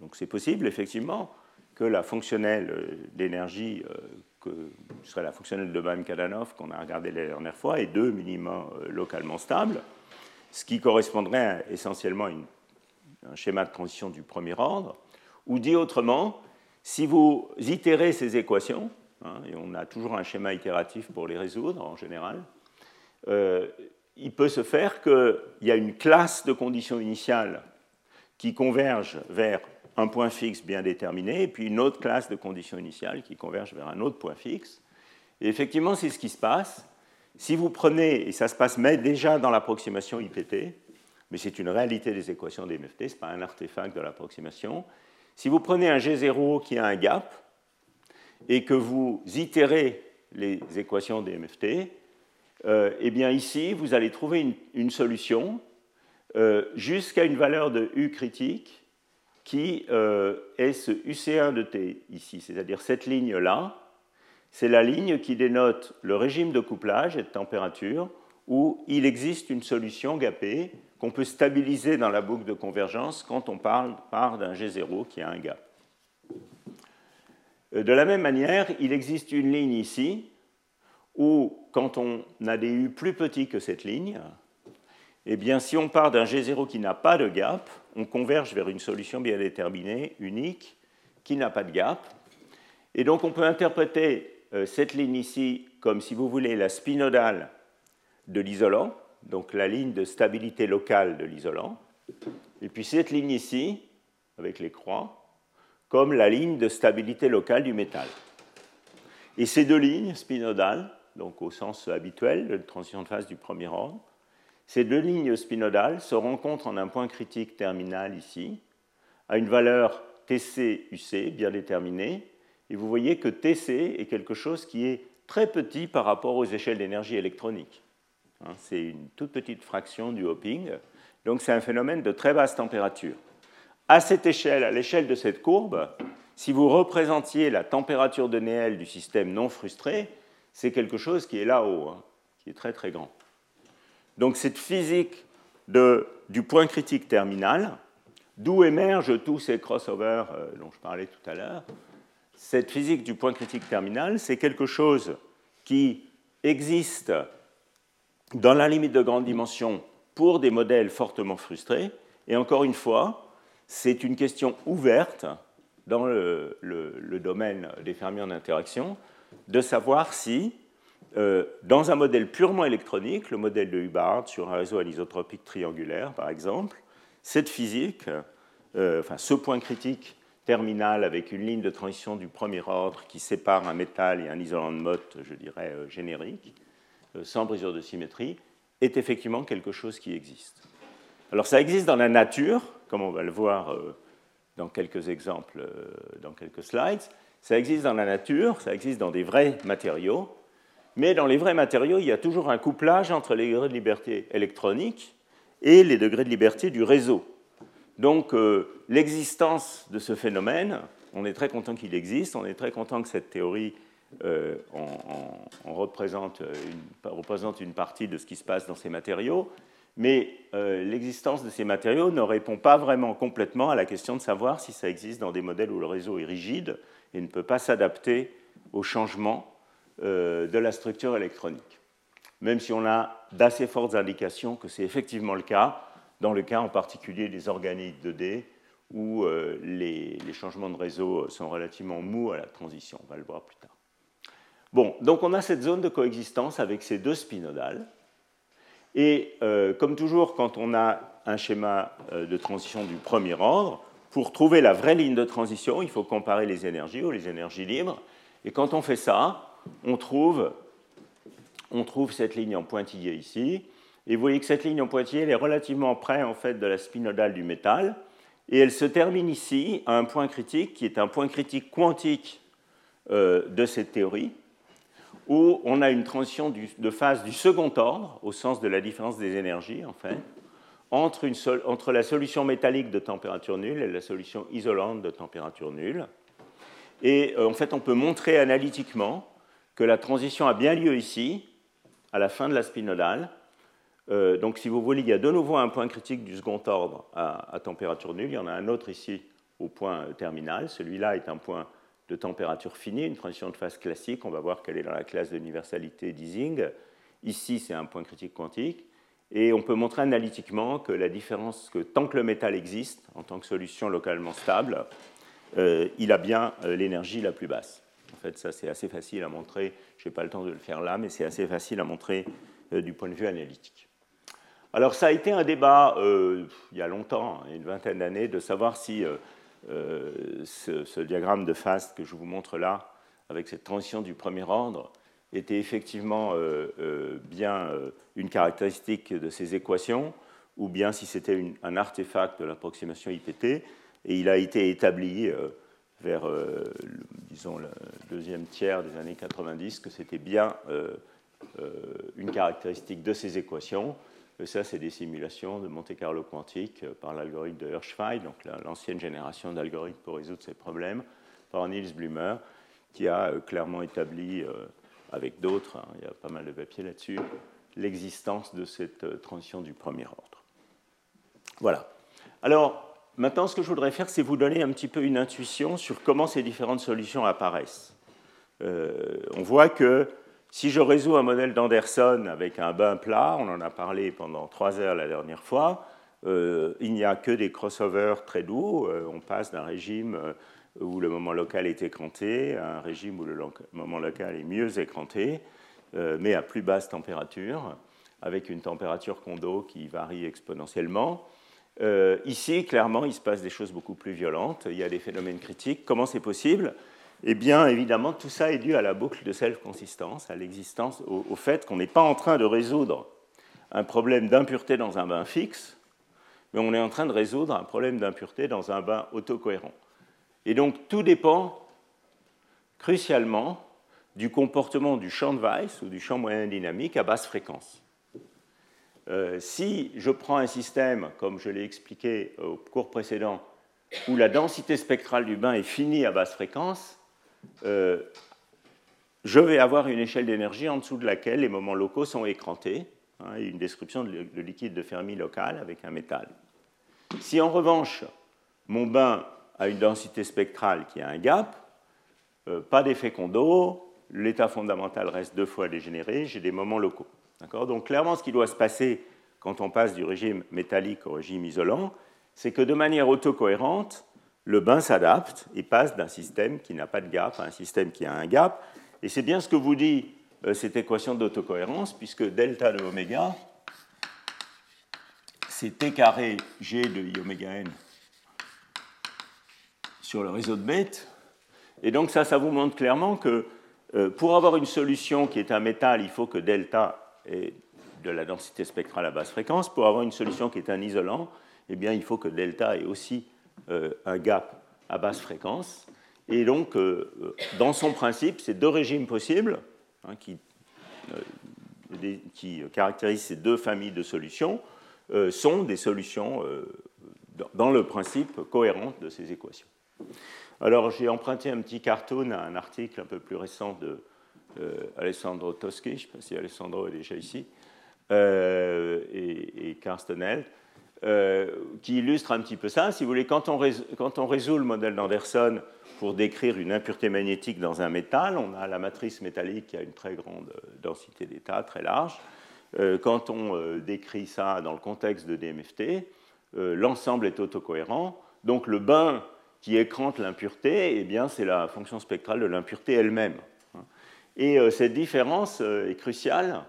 donc c'est possible, effectivement, que la fonctionnelle euh, d'énergie, euh, que serait la fonctionnelle de Van-Kadanov qu'on a regardé la dernière fois, est deux minima euh, localement stables, ce qui correspondrait essentiellement à un schéma de transition du premier ordre. Ou dit autrement, si vous itérez ces équations, hein, et on a toujours un schéma itératif pour les résoudre en général, il peut se faire qu'il y a une classe de conditions initiales qui converge vers un point fixe bien déterminé, et puis une autre classe de conditions initiales qui converge vers un autre point fixe. Et effectivement, c'est ce qui se passe. Si vous prenez, et ça se passe déjà dans l'approximation IPT, mais c'est une réalité des équations des MFT, ce n'est pas un artefact de l'approximation. Si vous prenez un G0 qui a un gap, et que vous itérez les équations des MFT, euh, eh bien ici, vous allez trouver une, solution euh, jusqu'à une valeur de U critique qui euh, est ce UC1 de T ici, c'est-à-dire cette ligne-là, c'est la ligne qui dénote le régime de couplage et de température où il existe une solution gapée qu'on peut stabiliser dans la boucle de convergence quand on parle, part d'un G0 qui a un gap. Euh, de la même manière, il existe une ligne ici où, quand on a des U plus petits que cette ligne, eh bien, si on part d'un G0 qui n'a pas de gap, on converge vers une solution bien déterminée, unique, qui n'a pas de gap. Et donc, on peut interpréter euh, cette ligne ici comme, si vous voulez, la spinodale de l'isolant, donc la ligne de stabilité locale de l'isolant. Et puis cette ligne ici, avec les croix, comme la ligne de stabilité locale du métal. Et ces deux lignes spinodales, donc au sens habituel de transition de phase du premier ordre, ces deux lignes spinodales se rencontrent en un point critique terminal ici, à une valeur TC-UC bien déterminée, et vous voyez que TC est quelque chose qui est très petit par rapport aux échelles d'énergie électronique. Hein, c'est une toute petite fraction du hopping, donc c'est un phénomène de très basse température. À cette échelle, à l'échelle de cette courbe, si vous représentiez la température de Néel du système non frustré, c'est quelque chose qui est là-haut, hein, qui est très très grand. Donc cette physique du point critique terminal, d'où émergent tous ces crossovers euh, dont je parlais tout à l'heure, cette physique du point critique terminal, c'est quelque chose qui existe dans la limite de grande dimension pour des modèles fortement frustrés. Et encore une fois, c'est une question ouverte dans le, domaine des fermions d'interaction de savoir si euh, dans un modèle purement électronique, le modèle de Hubbard sur un réseau anisotropique triangulaire, par exemple, cette physique, euh, ce point critique terminal avec une ligne de transition du premier ordre qui sépare un métal et un isolant de Mott, je dirais euh, générique, sans brisure de symétrie, est effectivement quelque chose qui existe. Alors ça existe dans la nature, comme on va le voir dans quelques exemples, dans quelques slides. Ça existe dans la nature, ça existe dans des vrais matériaux, mais dans les vrais matériaux, il y a toujours un couplage entre les degrés de liberté électronique et les degrés de liberté du réseau. Donc euh, l'existence de ce phénomène, on est très content qu'il existe, on est très content que cette théorie euh, représente, une, représente, une, partie de ce qui se passe dans ces matériaux, Mais l'existence de ces matériaux ne répond pas vraiment complètement à la question de savoir si ça existe dans des modèles où le réseau est rigide et ne peut pas s'adapter aux changements de la structure électronique. Même si on a d'assez fortes indications que c'est effectivement le cas, dans le cas en particulier des organiques 2D, où euh, les, changements de réseau sont relativement mous à la transition. On va le voir plus tard. Bon, donc on a cette zone de coexistence avec ces deux spinodales. Et euh, comme toujours, quand on a un schéma euh, de transition du premier ordre, pour trouver la vraie ligne de transition, il faut comparer les énergies ou les énergies libres. Et quand on fait ça, on trouve, on trouve cette ligne en pointillé ici. Et vous voyez que cette ligne en pointillé elle est relativement près en fait, de la spinodale du métal. Et elle se termine ici à un point critique qui est un point critique quantique euh, de cette théorie, où on a une transition de phase du second ordre, au sens de la différence des énergies, en fait, entre, la solution métallique de température nulle et la solution isolante de température nulle. Et euh, en fait, on peut montrer analytiquement que la transition a bien lieu ici, à la fin de la spinodale, euh, donc, si vous voulez, il y a de nouveau un point critique du second ordre à, température nulle. Il y en a un autre ici au point terminal. Celui-là est un point de température finie, une transition de phase classique. On va voir qu'elle est dans la classe d'universalité d'Ising. Ici, c'est un point critique quantique. Et on peut montrer analytiquement que la différence, que tant que le métal existe en tant que solution localement stable, euh, il a bien euh, l'énergie la plus basse. En fait, ça c'est assez facile à montrer. Je n'ai pas le temps de le faire là, mais c'est assez facile à montrer du point de vue analytique. Alors ça a été un débat euh, il y a longtemps, une vingtaine d'années, de savoir si euh, euh, ce, diagramme de phase que je vous montre là, avec cette transition du premier ordre, était effectivement bien une caractéristique de ces équations, ou bien si c'était un artefact de l'approximation IPT. Et il a été établi vers, disons, le deuxième tiers des années 90 que c'était bien une caractéristique de ces équations ça, c'est des simulations de Monte-Carlo quantique euh, par l'algorithme de Hirschfeld, donc l'ancienne génération d'algorithmes pour résoudre ces problèmes, par Niels Blumer, qui a euh, clairement établi, euh, avec d'autres, hein, il y a pas mal de papiers là-dessus, l'existence de cette transition du premier ordre. Voilà. Alors, maintenant, ce que je voudrais faire, c'est vous donner un petit peu une intuition sur comment ces différentes solutions apparaissent. on voit que si je résous un modèle d'Anderson avec un bain plat, on en a parlé pendant trois heures la dernière fois, euh, il n'y a que des crossovers très doux. Euh, on passe d'un régime euh, où le moment local est écranté à un régime où le moment local est mieux écranté, mais à plus basse température, avec une température condo qui varie exponentiellement. ici, clairement, il se passe des choses beaucoup plus violentes. Il y a des phénomènes critiques. Comment c'est possible? Eh bien, évidemment, tout ça est dû à la boucle de self-consistance, à l'existence, au, fait qu'on n'est pas en train de résoudre un problème d'impureté dans un bain fixe, mais on est en train de résoudre un problème d'impureté dans un bain autocohérent. Et donc, tout dépend crucialement du comportement du champ de Weiss ou du champ moyen dynamique à basse fréquence. Euh, si je prends un système, comme je l'ai expliqué au cours précédent, où la densité spectrale du bain est finie à basse fréquence, euh, je vais avoir une échelle d'énergie en dessous de laquelle les moments locaux sont écrantés, hein, une description de, liquide de Fermi local avec un métal. Si en revanche, mon bain a une densité spectrale qui a un gap, euh, pas d'effet condo, l'état fondamental reste deux fois dégénéré, j'ai des moments locaux. Donc clairement, ce qui doit se passer quand on passe du régime métallique au régime isolant, c'est que de manière autocohérente, le bain s'adapte et passe d'un système qui n'a pas de gap à un système qui a un gap. Et c'est bien ce que vous dit euh, cette équation d'autocohérence, puisque delta de oméga, c'est t carré g de i oméga n sur le réseau de bêtes. Et donc ça, ça vous montre clairement que euh, pour avoir une solution qui est un métal, il faut que delta ait de la densité spectrale à basse fréquence. Pour avoir une solution qui est un isolant, eh bien, il faut que delta ait aussi un gap à basse fréquence. Et donc, euh, dans son principe, ces deux régimes possibles, hein, qui, euh, qui, caractérisent ces deux familles de solutions, sont des solutions, dans le principe, cohérentes de ces équations. Alors, j'ai emprunté un petit cartoon à un article un peu plus récent de Alessandro Toschi, je ne sais pas si Alessandro est déjà ici, et, et qui illustre un petit peu ça. Si vous voulez, quand on, résout le modèle d'Anderson pour décrire une impureté magnétique dans un métal, on a la matrice métallique qui a une très grande densité d'état, très large. Quand on décrit ça dans le contexte de DMFT, l'ensemble est autocohérent. Donc le bain qui écrante l'impureté, eh bien, c'est la fonction spectrale de l'impureté elle-même. Et euh, cette différence euh, est cruciale.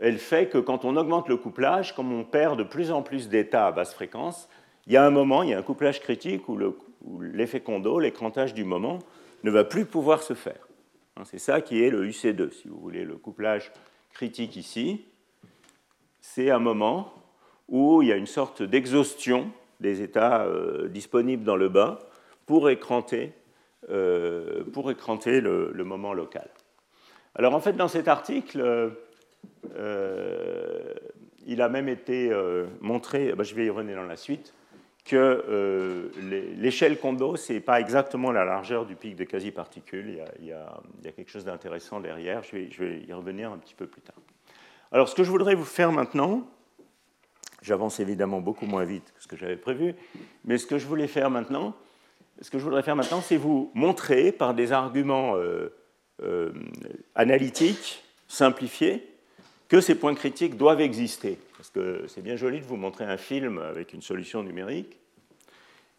Elle fait que quand on augmente le couplage, comme on perd de plus en plus d'états à basse fréquence, il y a un moment, il y a un couplage critique où l'effet Kondo, l'écrantage du moment, ne va plus pouvoir se faire. Hein, c'est ça qui est le UC2, si vous voulez, le couplage critique ici. C'est un moment où il y a une sorte d'exhaustion des états euh, disponibles dans le bain pour écranter, euh, pour écranter le, moment local. Alors en fait, dans cet article, euh, il a même été montré, bah, je vais y revenir dans la suite, que l'échelle Kondo, ce n'est pas exactement la largeur du pic de quasi-particules. Il, y a, quelque chose d'intéressant derrière. Je vais, y revenir un petit peu plus tard. Alors, ce que je voudrais vous faire maintenant, J'avance évidemment beaucoup moins vite que ce que j'avais prévu, mais ce que je voulais faire maintenant, ce que je voudrais faire maintenant, c'est vous montrer par des arguments euh, euh, analytiques simplifiés que ces points critiques doivent exister. Parce que c'est bien joli de vous montrer un film avec une solution numérique,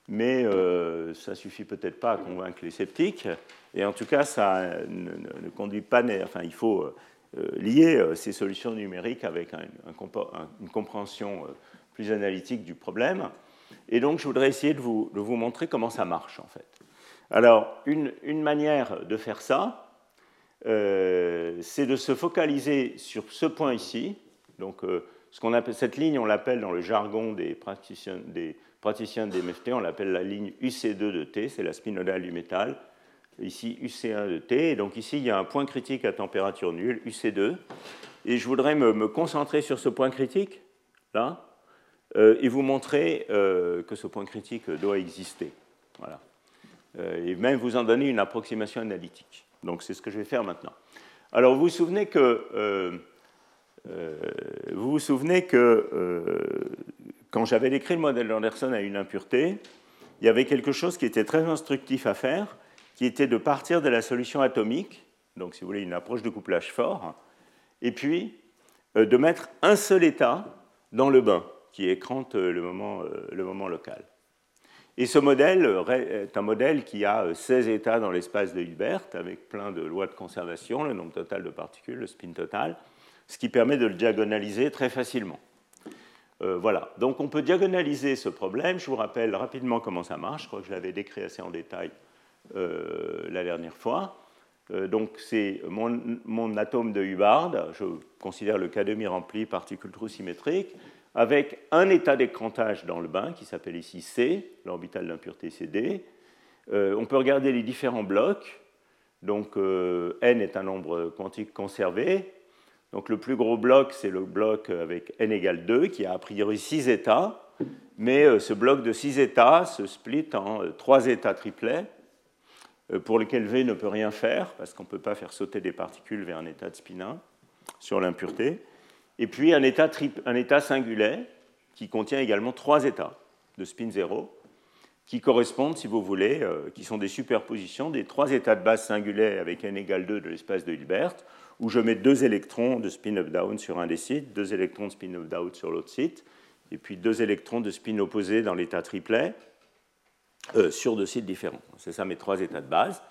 mais euh, ça suffit peut-être pas à convaincre les sceptiques. Et en tout cas, ça ne, conduit pas. Enfin, il faut euh, lier euh, ces solutions numériques avec une compréhension plus analytique du problème. Et donc, je voudrais essayer de vous, montrer comment ça marche, en fait. Alors, une, manière de faire ça, c'est de se focaliser sur ce point ici. Donc, appelle, cette ligne, on l'appelle dans le jargon des praticiens, des praticiens de DMFT, on l'appelle la ligne UC2 de T, c'est la spinodale du métal ici UC1 de T. Donc ici, il y a un point critique à température nulle, UC2. Et je voudrais me, concentrer sur ce point critique, là, euh, et vous montrer euh, que ce point critique doit exister. Voilà. Euh, et même vous en donner une approximation analytique. Donc c'est ce que je vais faire maintenant. Alors vous vous souvenez que, vous souvenez que quand j'avais décrit le modèle d'Anderson à une impureté, il y avait quelque chose qui était très instructif à faire, qui était de partir de la solution atomique, donc si vous voulez une approche de couplage fort, et puis euh, de mettre un seul état dans le bain qui écrante euh, euh, le moment local. Et ce modèle est un modèle qui a 16 états dans l'espace de Hilbert, avec plein de lois de conservation, le nombre total de particules, le spin total, ce qui permet de le diagonaliser très facilement. voilà, donc on peut diagonaliser ce problème. Je vous rappelle rapidement comment ça marche, je crois que je l'avais décrit assez en détail euh, la dernière fois. Euh, donc c'est mon, atome de Hubbard, je considère le cas demi rempli, particule trou symétrique, avec un état d'écrantage dans le bain qui s'appelle ici C, l'orbital d'impureté CD. Euh, on peut regarder les différents blocs. Donc n est un nombre quantique conservé. Donc le plus gros bloc, c'est le bloc avec n égale 2, qui a a priori 6 états. Mais ce bloc de 6 états se split en 3 états triplets. Euh, pour lequel V ne peut rien faire, parce qu'on ne peut pas faire sauter des particules vers un état de spin 1 sur l'impureté. Et puis un état, un singulier qui contient également trois états de spin 0, qui correspondent, si vous voulez, euh, qui sont des superpositions des trois états de base singuliers avec n égale 2 de l'espace de Hilbert, où je mets deux électrons de spin up-down sur un des sites, deux électrons de spin up-down sur l'autre site, et puis deux électrons de spin opposé dans l'état triplet, euh, sur deux sites différents. C'est ça mes trois états de base.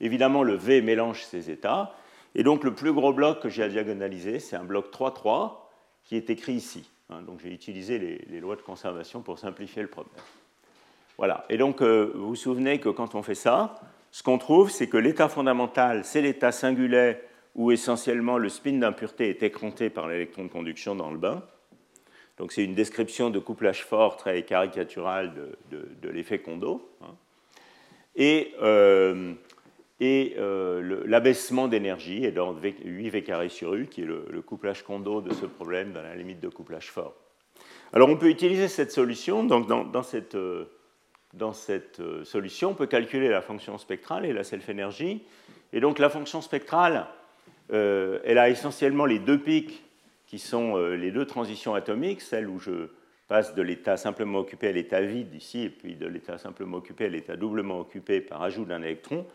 Évidemment, le V mélange ces états. Et donc, le plus gros bloc que j'ai à diagonaliser, c'est un bloc 3,3 qui est écrit ici. Hein. donc, j'ai utilisé les, lois de conservation pour simplifier le problème. Voilà. Et donc, euh, vous vous souvenez que quand on fait ça, ce qu'on trouve, c'est que l'état fondamental, c'est l'état singulier où essentiellement le spin d'impureté est écranté par l'électron de conduction dans le bain. Donc c'est une description de couplage fort très caricatural de, l'effet Kondo. Hein. Et, euh, euh, l'abaissement d'énergie est d'ordre 8 V sur U, qui est le, couplage Kondo de ce problème dans la limite de couplage fort. Alors on peut utiliser cette solution, donc dans, cette, euh, dans cette solution, on peut calculer la fonction spectrale et la self-énergie. Et donc la fonction spectrale, elle a essentiellement les deux pics qui sont les deux transitions atomiques, celle où je passe de l'état simplement occupé à l'état vide ici, et puis de l'état simplement occupé à l'état doublement occupé par ajout d'un électron.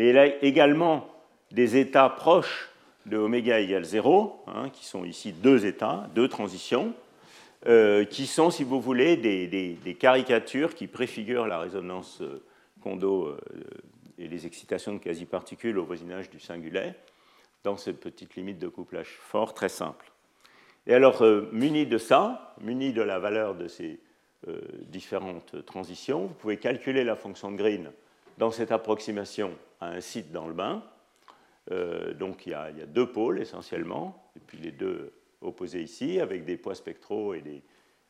Mais il a également des états proches de oméga égale 0, hein, qui sont ici deux états, deux transitions, euh, qui sont, si vous voulez, des, caricatures qui préfigurent la résonance euh, Kondo euh, et les excitations de quasi-particules au voisinage du singulet, dans cette petite limite de couplage fort très simple. Et alors, muni de ça, muni de la valeur de ces différentes transitions, vous pouvez calculer la fonction de Green dans cette approximation à un site dans le bain. donc il y, a, deux pôles essentiellement, et puis les deux opposés ici, avec des poids spectraux et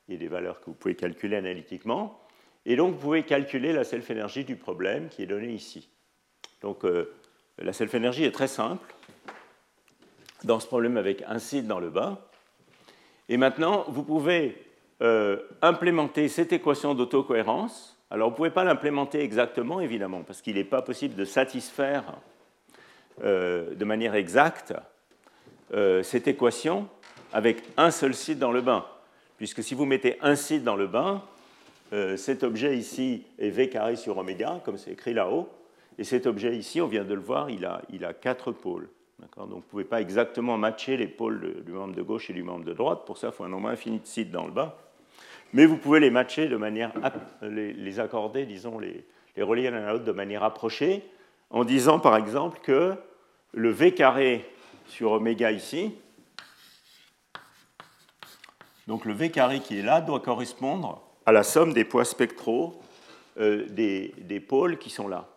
des, valeurs que vous pouvez calculer analytiquement. Et donc, vous pouvez calculer la self-énergie du problème qui est donné ici. Donc, euh, la self-énergie est très simple dans ce problème avec un site dans le bas. Et maintenant, vous pouvez euh, implémenter cette équation d'autocohérence. Alors, vous ne pouvez pas l'implémenter exactement, évidemment, parce qu'il n'est pas possible de satisfaire euh, de manière exacte cette équation avec un seul site dans le bain. Puisque si vous mettez un site dans le bain, euh, cet objet ici est V carré sur oméga, comme c'est écrit là-haut. Et cet objet ici, on vient de le voir, il a, il a quatre pôles. Donc vous ne pouvez pas exactement matcher les pôles du membre de gauche et du membre de droite. Pour ça, il faut un nombre infini de sites dans le bas. Mais vous pouvez les matcher de manière, les, accorder, disons, les, relier l'un à l'autre de manière approchée, en disant par exemple que le V carré sur oméga ici, donc le V carré qui est là doit correspondre à la somme des poids spectraux euh, des, pôles qui sont là.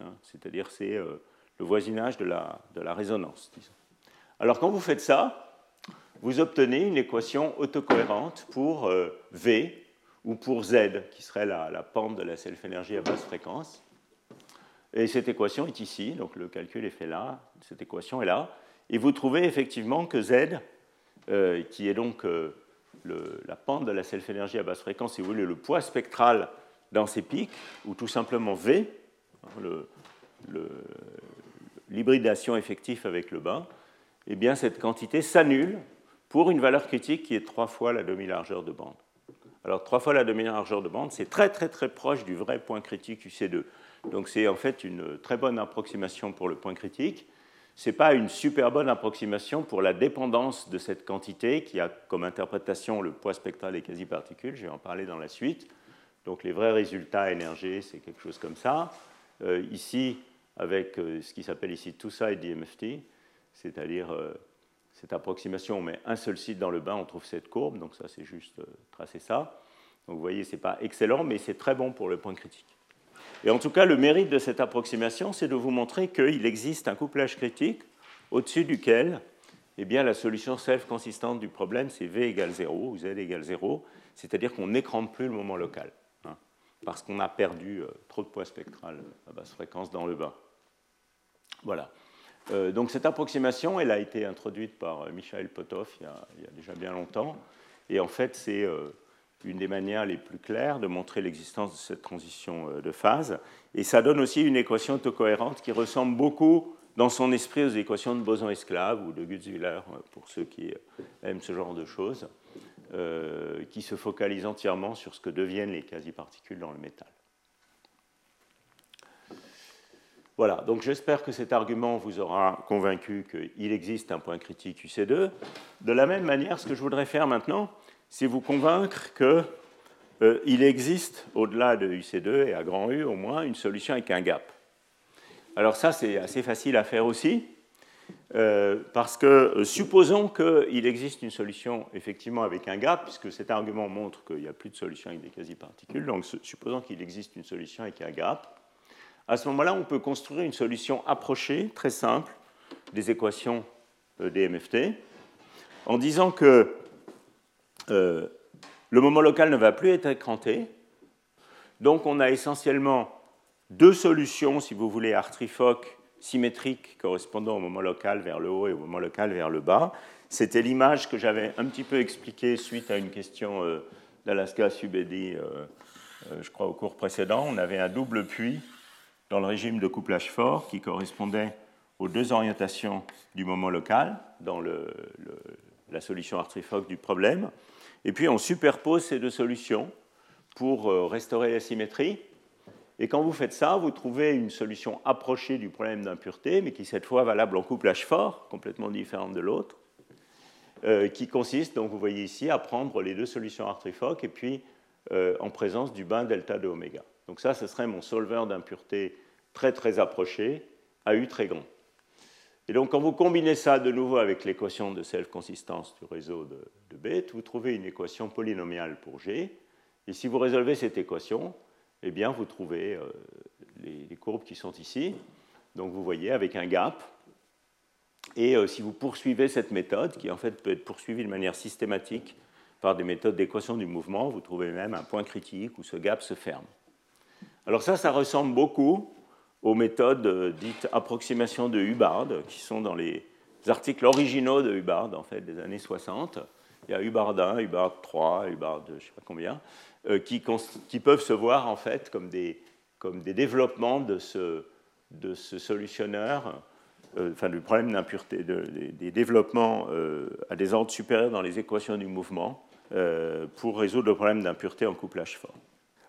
Hein. C'est-à-dire c'est euh, le voisinage de la, de la résonance. Alors quand vous faites ça, vous obtenez une équation autocohérente pour euh, V ou pour Z, qui serait la, pente de la self-énergie à basse fréquence. Et cette équation est ici, donc le calcul est fait là, cette équation est là. Et vous trouvez effectivement que Z, qui est donc la pente de la self-énergie à basse fréquence, si vous voulez, le poids spectral dans ces pics, ou tout simplement V, hein, l'hybridation effective avec le bas, eh bien cette quantité s'annule pour une valeur critique qui est trois fois la demi-largeur de bande. Alors trois fois la demi-largeur de bande, c'est très très très proche du vrai point critique UC2. Donc c'est en fait une très bonne approximation pour le point critique ce n'est pas une super bonne approximation pour la dépendance de cette quantité qui a comme interprétation le poids spectral des quasi-particules. Je vais en parler dans la suite. Donc les vrais résultats énergés, c'est quelque chose comme ça. Euh, ici, avec euh, ce qui s'appelle ici two-side DMFT, c'est-à-dire euh, cette approximation, on met un seul site dans le bain, on trouve cette courbe. Donc ça, c'est juste tracer ça. Donc vous voyez, ce n'est pas excellent, mais c'est très bon pour le point critique. Et en tout cas, le mérite de cette approximation, c'est de vous montrer qu'il existe un couplage critique au-dessus duquel eh bien, la solution self-consistante du problème, c'est V égale 0 ou Z égale 0, c'est-à-dire qu'on n'écrante plus le moment local, hein, parce qu'on a perdu euh, trop de poids spectral à basse fréquence dans le bas. Voilà. Euh, donc cette approximation, elle a été introduite par euh, Michael Potov il y, a, déjà bien longtemps, et en fait, c'est une des manières les plus claires de montrer l'existence de cette transition euh, de phase. Et ça donne aussi une équation autocohérente qui ressemble beaucoup dans son esprit aux équations de boson-esclave ou de Gutzwiller, euh, pour ceux qui euh, aiment ce genre de choses, qui se focalise entièrement sur ce que deviennent les quasi-particules dans le métal. Voilà, donc j'espère que cet argument vous aura convaincu qu'il existe un point critique UC2. De la même manière, ce que je voudrais faire maintenant, c'est vous convaincre qu'il euh, existe, au-delà de UC2 et à grand U au moins, une solution avec un gap. Alors ça, c'est assez facile à faire aussi, euh, parce que euh, supposons qu'il existe une solution effectivement avec un gap, puisque cet argument montre qu'il n'y a plus de solution avec des quasi-particules, donc supposons qu'il existe une solution avec un gap, à ce moment-là, on peut construire une solution approchée, très simple, des équations des MFT, en disant que euh, le moment local ne va plus être écranté. Donc on a essentiellement deux solutions, si vous voulez, artrifoques symétriques correspondant au moment local vers le haut et au moment local vers le bas. C'était l'image que j'avais un petit peu expliquée suite à une question euh, d'Alaska Subedi, euh, je crois, au cours précédent. On avait un double puits dans le régime de couplage fort qui correspondait aux deux orientations du moment local dans la solution artrifoque du problème. Et puis on superpose ces deux solutions pour euh, restaurer la symétrie. Et quand vous faites ça, vous trouvez une solution approchée du problème d'impureté, mais qui cette fois valable en couplage fort, complètement différente de l'autre, euh, qui consiste, donc vous voyez ici, à prendre les deux solutions artrifoques et puis euh, en présence du bain delta de oméga. Donc ça, ce serait mon solveur d'impureté très très approché, à U très grand. Et donc quand vous combinez ça de nouveau avec l'équation de self-consistance du réseau de, de vous trouvez une équation polynomiale pour G. Et si vous résolvez cette équation, eh bien, vous trouvez euh, les, courbes qui sont ici. Donc vous voyez avec un gap. Et euh, si vous poursuivez cette méthode, qui en fait peut être poursuivie de manière systématique par des méthodes d'équation du mouvement, vous trouvez même un point critique où ce gap se ferme. Alors ça, ça ressemble beaucoup aux méthodes euh, dites approximation de Hubbard, qui sont dans les articles originaux de Hubbard, en fait, des années 60. Il y a Hubbard 1, Hubbard 3, Hubbard je ne sais pas combien. Euh, qui, peuvent se voir en fait comme des, comme des développements de ce, de ce solutionneur, euh, enfin du problème d'impureté, des, développements à des ordres supérieurs dans les équations du mouvement pour résoudre le problème d'impureté en couplage fort.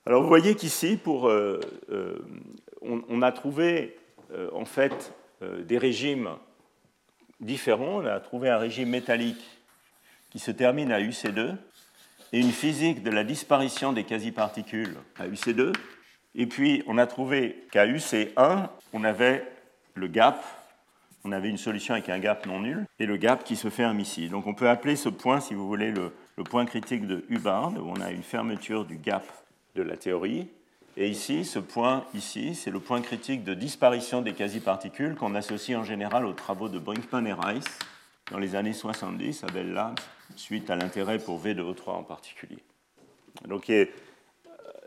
Alors vous voyez qu'ici, pour, on, on, a trouvé en fait des régimes différents. On a trouvé un régime métallique qui se termine à UC2 et une physique de la disparition des quasi-particules à UC2. Et puis, on a trouvé qu'à UC1, on avait le gap, on avait une solution avec un gap non nul, et le gap qui se ferme ici. Donc, on peut appeler ce point, si vous voulez, le, point critique de Hubbard, où on a une fermeture du gap de la théorie. Et ici, ce point ici, c'est le point critique de disparition des quasi-particules qu'on associe en général aux travaux de Brinkman et Rice dans les années 70 à Bell Labs suite à l'intérêt pour V de O3 en particulier. Donc, euh,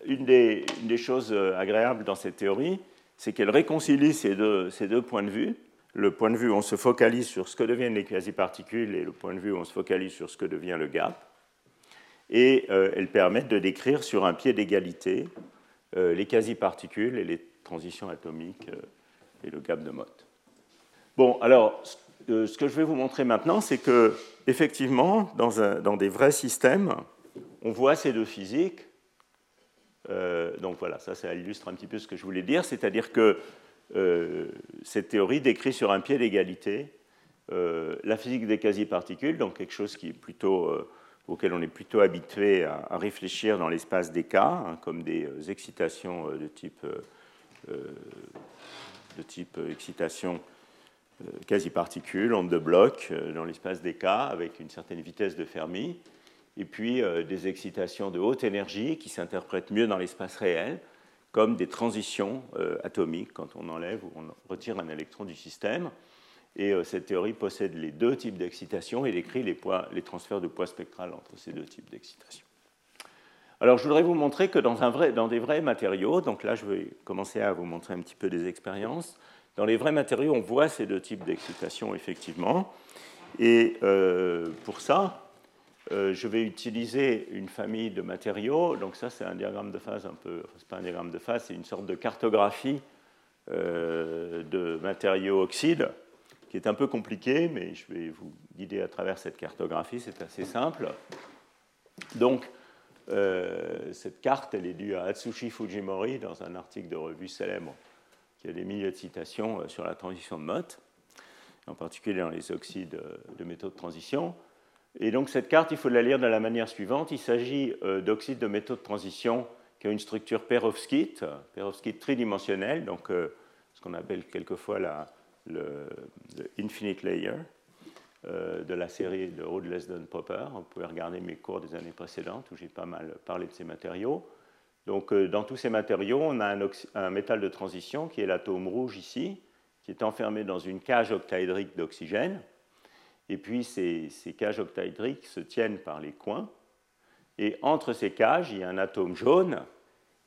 une des, une des choses euh, agréables dans cette théorie, c'est qu'elle réconcilie ces deux, ces deux points de vue. Le point de vue où on se focalise sur ce que deviennent les quasi-particules et le point de vue où on se focalise sur ce que devient le gap. Et euh, elles permettent de décrire sur un pied d'égalité les quasi-particules et les transitions atomiques et le gap de Mott. Bon, alors, ce que je vais vous montrer maintenant, c'est que effectivement, dans, des vrais systèmes, on voit ces deux physiques. Euh, donc voilà, ça, ça illustre un petit peu ce que je voulais dire, c'est-à-dire que euh, cette théorie décrit sur un pied d'égalité euh, la physique des quasi-particules, donc quelque chose qui est plutôt, auquel on est plutôt habitué à, réfléchir dans l'espace des cas, hein, comme des excitations de type, de type excitation euh, quasi-particules, ondes de bloc euh, dans l'espace des cas avec une certaine vitesse de Fermi, et puis euh, des excitations de haute énergie qui s'interprètent mieux dans l'espace réel, comme des transitions atomiques quand on enlève ou on retire un électron du système. Et cette théorie possède les deux types d'excitation et décrit les, les transferts de poids spectral entre ces deux types d'excitation. Alors, je voudrais vous montrer que dans, un vrai, dans, des vrais matériaux, donc là, je vais commencer à vous montrer un petit peu des expériences. Dans les vrais matériaux, on voit ces deux types d'excitation, effectivement. Et euh, pour ça, euh, je vais utiliser une famille de matériaux. Donc ça, c'est un diagramme de phase un peu... Enfin, c'est pas un diagramme de phase, c'est une sorte de cartographie euh, de matériaux oxydes, qui est un peu compliqué, mais je vais vous guider à travers cette cartographie, c'est assez simple. Donc, cette carte, elle est due à Atsushi Fujimori dans un article de revue célèbre y a des milliers de citations euh, sur la transition de Mott, en particulier dans les oxydes euh, de métaux de transition. Et donc cette carte, il faut la lire de la manière suivante. Il s'agit euh, d'oxydes de métaux de transition qui ont une structure perovskite, perovskite tridimensionnelle, donc ce qu'on appelle quelquefois la, le, infinite layer de la série de Rode Lesden Popper. Vous pouvez regarder mes cours des années précédentes où j'ai pas mal parlé de ces matériaux. Donc, euh, dans tous ces matériaux, on a un, métal de transition qui est l'atome rouge ici, qui est enfermé dans une cage octaédrique d'oxygène. Et puis, ces, cages octaédriques se tiennent par les coins. Et entre ces cages, il y a un atome jaune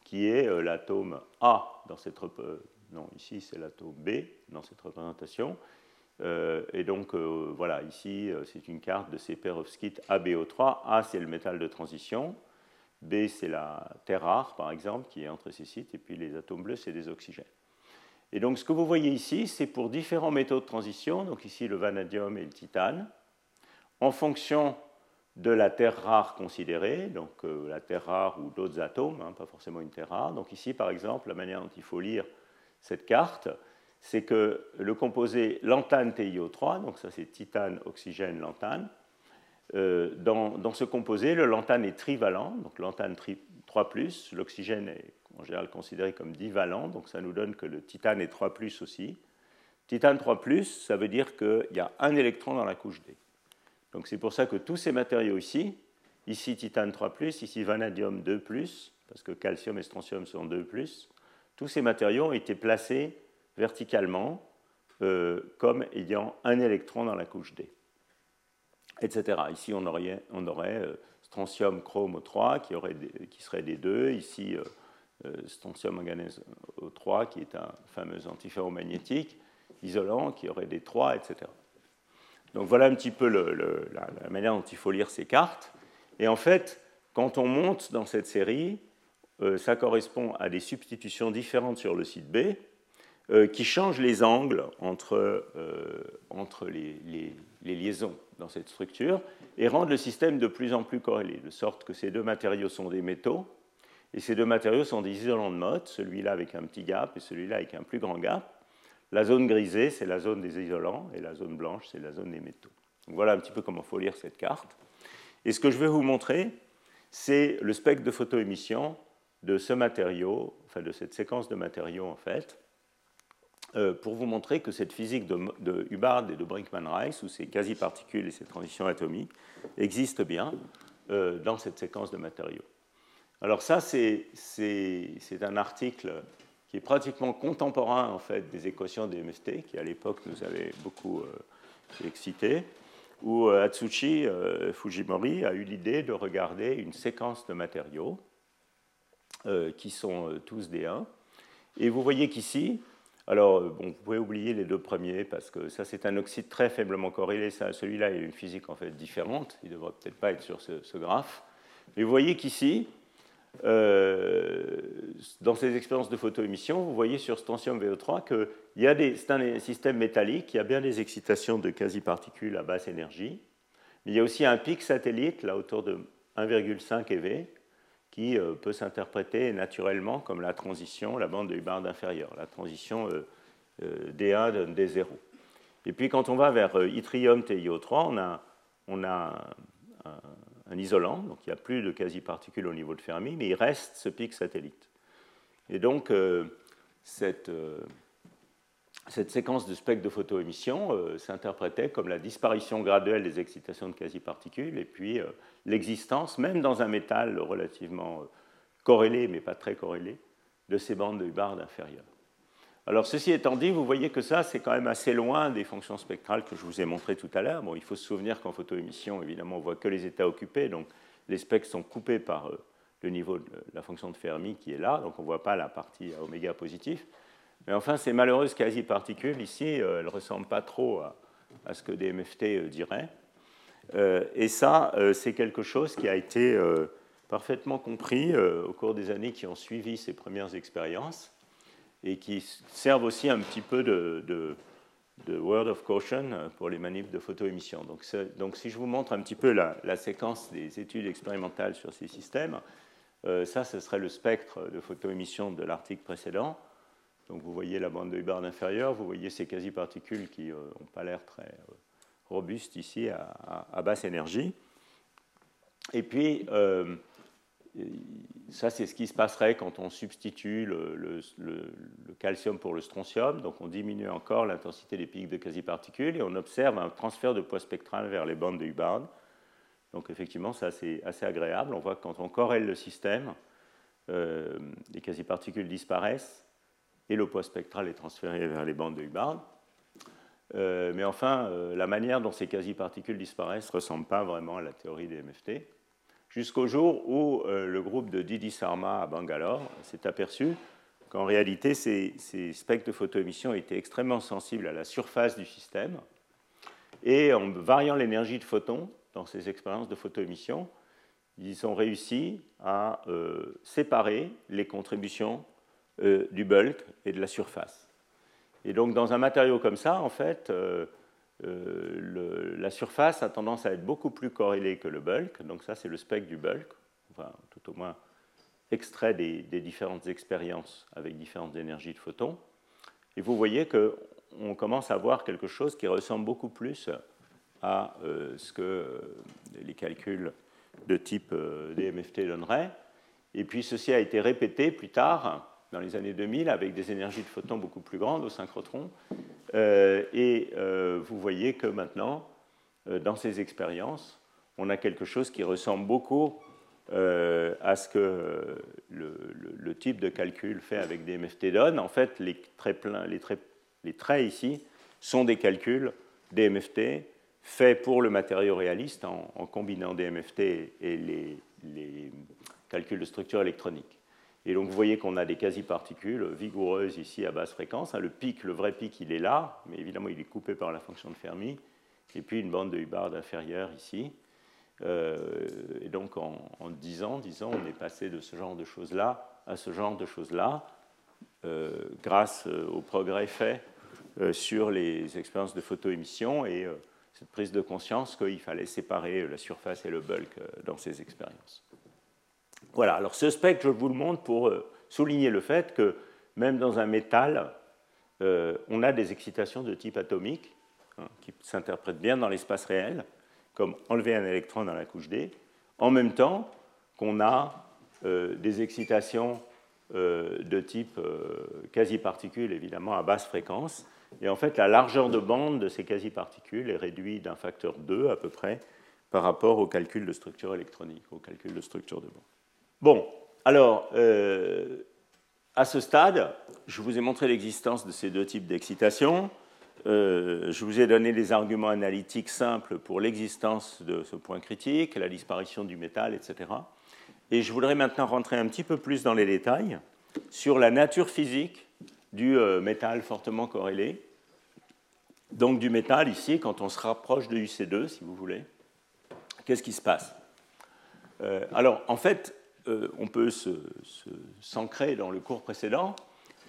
qui est euh, l'atome A dans cette euh, non ici c'est l'atome B dans cette représentation. et donc voilà, ici c'est une carte de ces perovskites ABO3. A c'est le métal de transition, B, c'est la terre rare, par exemple, qui est entre ces sites, et puis les atomes bleus, c'est des oxygènes. Et donc, ce que vous voyez ici, c'est pour différents métaux de transition, donc ici le vanadium et le titane, en fonction de la terre rare considérée, donc euh, la terre rare ou d'autres atomes, hein, pas forcément une terre rare. Donc ici, par exemple, la manière dont il faut lire cette carte, c'est que le composé lantane TiO3, donc ça c'est titane, oxygène, lantane, euh, dans, ce composé, le lantane est trivalent, donc lantane 3, l'oxygène est en général considéré comme divalent, donc ça nous donne que le titane est 3 aussi. Titane 3, ça veut dire qu'il y a un électron dans la couche D. Donc c'est pour ça que tous ces matériaux ici, ici titane 3, ici vanadium 2, parce que calcium et strontium sont 2, tous ces matériaux ont été placés verticalement euh, comme ayant un électron dans la couche D, etc. Ici, on aurait, euh, strontium chrome 3 qui, aurait qui serait des deux, ici euh, strontium manganèse O3 qui est un fameux antiferromagnétique isolant qui aurait des 3, etc. Donc voilà un petit peu la, manière dont il faut lire ces cartes. Et en fait, quand on monte dans cette série, ça correspond à des substitutions différentes sur le site B euh, qui changent les angles entre, euh, entre les, liaisons dans cette structure et rendent le système de plus en plus corrélé, de sorte que ces deux matériaux sont des métaux et ces deux matériaux sont des isolants de mode, celui-là avec un petit gap et celui-là avec un plus grand gap. La zone grisée, c'est la zone des isolants, et la zone blanche, c'est la zone des métaux. voilà un petit peu comment il faut lire cette carte. Et ce que je vais vous montrer, c'est le spectre de photoémission de ce matériau, enfin de cette séquence de matériaux en fait, euh, pour vous montrer que cette physique de, Hubbard et de Brinkman-Rice, où ces quasi-particules et ces transitions atomiques, existe bien euh, dans cette séquence de matériaux. Alors ça, c'est un article qui est pratiquement contemporain en fait des équations des MST, qui à l'époque nous avait beaucoup euh, excité, où euh, Fujimori a eu l'idée de regarder une séquence de matériaux qui sont tous des 1. Et vous voyez qu'ici, alors bon, vous pouvez oublier les deux premiers parce que ça c'est un oxyde très faiblement corrélé, celui-là il a une physique en fait différente, il ne devrait peut-être pas être sur ce, ce graphe. Mais vous voyez qu'ici, euh, dans ces expériences de photoémission, vous voyez sur Strontium VO3 que c'est un système métallique, il y a bien des excitations de quasi-particules à basse énergie, mais il y a aussi un pic satellite, là autour de 1,5 eV, qui euh, peut s'interpréter naturellement comme la transition, la bande de Hubbard inférieure, la transition euh, D1 de D0. Et puis quand on va vers yttrium TiO3, on a, on a un, un isolant, donc il n'y a plus de quasi-particules au niveau de Fermi, mais il reste ce pic satellite. Et donc, euh, cette, euh, cette, séquence de spectre de photoémission euh, s'interprétait comme la disparition graduelle des excitations de quasi-particules et puis l'existence, même dans un métal relativement corrélé, mais pas très corrélé, de ces bandes de Hubbard inférieures. Alors, ceci étant dit, vous voyez que ça, c'est quand même assez loin des fonctions spectrales que je vous ai montrées tout à l'heure. Bon, il faut se souvenir qu'en photoémission, évidemment, on voit que les états occupés, donc les spectres sont coupés par euh, le niveau de la fonction de Fermi qui est là, donc on ne voit pas la partie à oméga positif. Mais enfin, ces malheureuses quasi-particules, ici, euh, elles ne ressemblent pas trop à, ce que des MFT euh, diraient. et ça, c'est quelque chose qui a été parfaitement compris au cours des années qui ont suivi ces premières expériences et qui servent aussi un petit peu de, word of caution pour les manips de photoémission. Donc, donc, si je vous montre un petit peu la, séquence des études expérimentales sur ces systèmes, euh, ça, ce serait le spectre de photoémission de l'article précédent. Donc, vous voyez la bande de Hubbard inférieure, vous voyez ces quasi-particules qui n'ont euh, pas l'air très euh, robustes ici à, basse énergie. Et puis, ça, c'est ce qui se passerait quand on substitue le, calcium pour le strontium. Donc, on diminue encore l'intensité des pics de quasi-particules et on observe un transfert de poids spectral vers les bandes de Hubbard. Donc, effectivement, ça, c'est assez agréable. On voit que quand on corrèle le système, euh, les quasi-particules disparaissent et le poids spectral est transféré vers les bandes de Hubbard. Euh, mais enfin, euh, la manière dont ces quasi-particules disparaissent ne ressemble pas vraiment à la théorie des MFT jusqu'au jour où euh, le groupe de Didi Sarma à Bangalore s'est aperçu qu'en réalité, ces, spectres de photoémission étaient extrêmement sensibles à la surface du système. Et en variant l'énergie de photons dans ces expériences de photoémission, ils ont réussi à séparer les contributions euh, du bulk et de la surface. Et donc, dans un matériau comme ça, en fait, la surface a tendance à être beaucoup plus corrélée que le bulk. Donc ça, c'est le spectre du bulk, enfin, tout au moins extrait des, différentes expériences avec différentes énergies de photons. Et vous voyez qu'on commence à voir quelque chose qui ressemble beaucoup plus à ce que les calculs de type DMFT donneraient. Et puis ceci a été répété plus tard, dans les années 2000, avec des énergies de photons beaucoup plus grandes au synchrotron. Euh, et euh, vous voyez que maintenant, euh, dans ces expériences, on a quelque chose qui ressemble beaucoup à ce que le, type de calcul fait avec des MFT donne. En fait, les traits, ici sont des calculs des MFT faits pour le matériau réaliste en, combinant des MFT et les, les calcul de structure électronique. Et donc vous voyez qu'on a des quasi-particules vigoureuses ici à basse fréquence. Hein, le pic, le vrai pic, il est là, mais évidemment il est coupé par la fonction de Fermi. Et puis une bande de Hubbard inférieure ici. Euh, et donc en, en, 10 ans, disons, on est passé de ce genre de choses-là à ce genre de choses-là, euh, grâce euh, au progrès fait sur les expériences de photoémission et cette prise de conscience qu'il fallait séparer la surface et le bulk dans ces expériences. Voilà, alors ce spectre, je vous le montre pour euh, souligner le fait que même dans un métal, euh, on a des excitations de type atomique hein, qui s'interprètent bien dans l'espace réel, comme enlever un électron dans la couche D, en même temps qu'on a euh, des excitations de type quasi-particules, évidemment, à basse fréquence. Et en fait, la largeur de bande de ces quasi-particules est réduite d'un facteur 2 à peu près par rapport au calcul de structure électronique, au calcul de structure de bande. Bon, alors, euh, à ce stade, je vous ai montré l'existence de ces deux types d'excitation. Euh, je vous ai donné des arguments analytiques simples pour l'existence de ce point critique, la disparition du métal, etc. Et je voudrais maintenant rentrer un petit peu plus dans les détails sur la nature physique du euh, métal fortement corrélé. Donc du métal ici, quand on se rapproche de UC2, si vous voulez, qu'est-ce qui se passe? Alors en fait, euh, on peut s'ancrer dans le cours précédent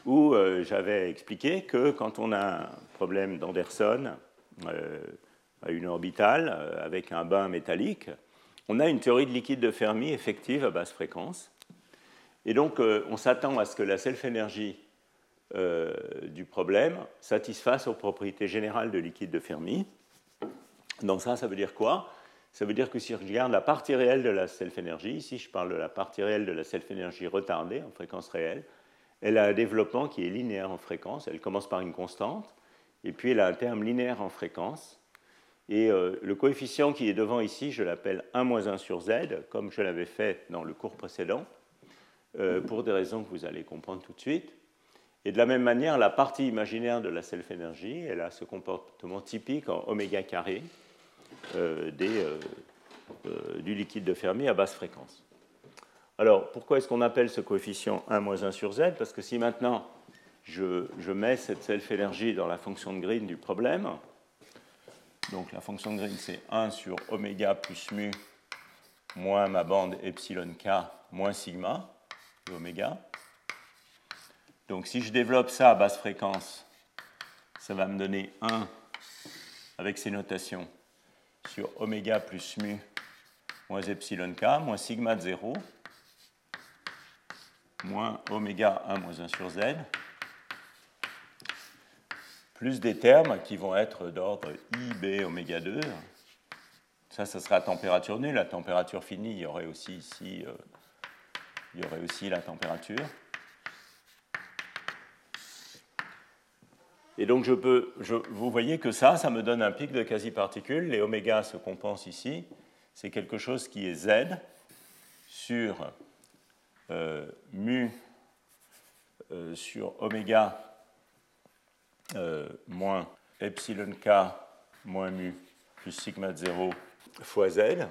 où euh, j'avais expliqué que quand on a un problème d'Anderson euh, à une orbitale avec un bain métallique, on a une théorie de liquide de Fermi effective à basse fréquence. Et donc, on s'attend à ce que la self-énergie du problème satisfasse aux propriétés générales de liquide de Fermi. Donc ça, ça veut dire quoi? Ça veut dire que si je regarde la partie réelle de la self-énergie, ici je parle de la partie réelle de la self-énergie retardée en fréquence réelle, elle a un développement qui est linéaire en fréquence, elle commence par une constante, et puis elle a un terme linéaire en fréquence. Et euh, le coefficient qui est devant ici, je l'appelle 1 moins 1 sur z, comme je l'avais fait dans le cours précédent, euh, pour des raisons que vous allez comprendre tout de suite. Et de la même manière, la partie imaginaire de la self-énergie, elle a ce comportement typique en oméga carré, euh, euh, euh, du liquide de Fermi à basse fréquence. Alors, pourquoi est-ce qu'on appelle ce coefficient 1 moins 1 sur z? Parce que si maintenant je, mets cette self-énergie dans la fonction de Green du problème, donc la fonction de Green c'est 1 sur oméga plus mu moins ma bande epsilon k moins sigma de oméga. Donc si je développe ça à basse fréquence, ça va me donner 1 avec ces notations sur oméga plus mu moins epsilon k moins sigma de 0 moins oméga 1 moins 1 sur z plus des termes qui vont être d'ordre IB oméga 2. Ça, ça sera température nulle. La température finie, il y aurait aussi ici, euh, il y aurait aussi la température. Et donc, je peux, vous voyez que ça, ça me donne un pic de quasi-particules. Les oméga se compensent ici. C'est quelque chose qui est Z sur euh, mu euh, sur oméga euh, moins epsilon k moins mu plus sigma de 0 fois Z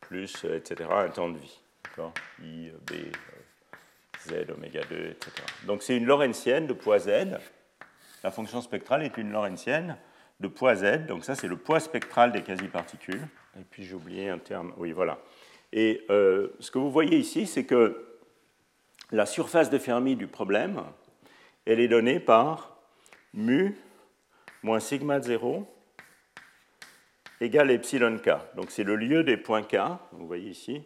plus, etc., un temps de vie. I, B, z oméga 2, etc. Donc c'est une lorentzienne de poids z. La fonction spectrale est une lorentzienne de poids z. Donc ça, c'est le poids spectral des quasi-particules. Et puis j'ai oublié un terme. Oui, voilà. Et euh, ce que vous voyez ici, c'est que la surface de Fermi du problème, elle est donnée par mu moins sigma de 0 égale epsilon k. Donc c'est le lieu des points k, vous voyez ici,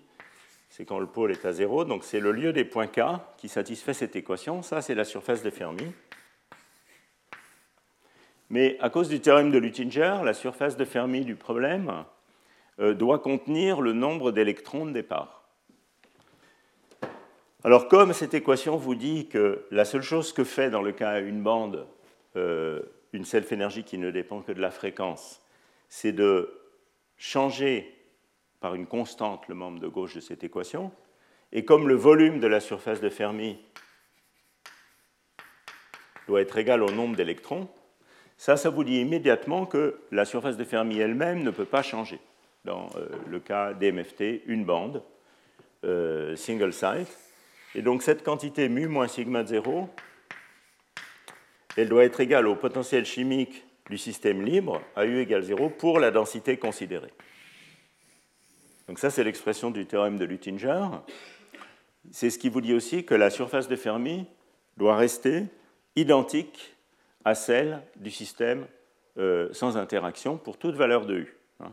c'est quand le pôle est à 0, donc c'est le lieu des points k qui satisfait cette équation. Ça, c'est la surface de Fermi. Mais à cause du théorème de Luttinger, la surface de Fermi du problème euh, doit contenir le nombre d'électrons de départ. Alors comme cette équation vous dit que la seule chose que fait dans le cas une bande euh, une self-énergie qui ne dépend que de la fréquence, c'est de changer par une constante le membre de gauche de cette équation, et comme le volume de la surface de Fermi doit être égal au nombre d'électrons, ça, ça vous dit immédiatement que la surface de Fermi elle-même ne peut pas changer. Dans euh, le cas d'MFT, une bande, euh, single site. Et donc cette quantité mu moins sigma de 0, elle doit être égale au potentiel chimique du système libre, à U égale 0, pour la densité considérée. Donc ça, c'est l'expression du théorème de Luttinger. C'est ce qui vous dit aussi que la surface de Fermi doit rester identique à celle du système euh, sans interaction pour toute valeur de U. Hein.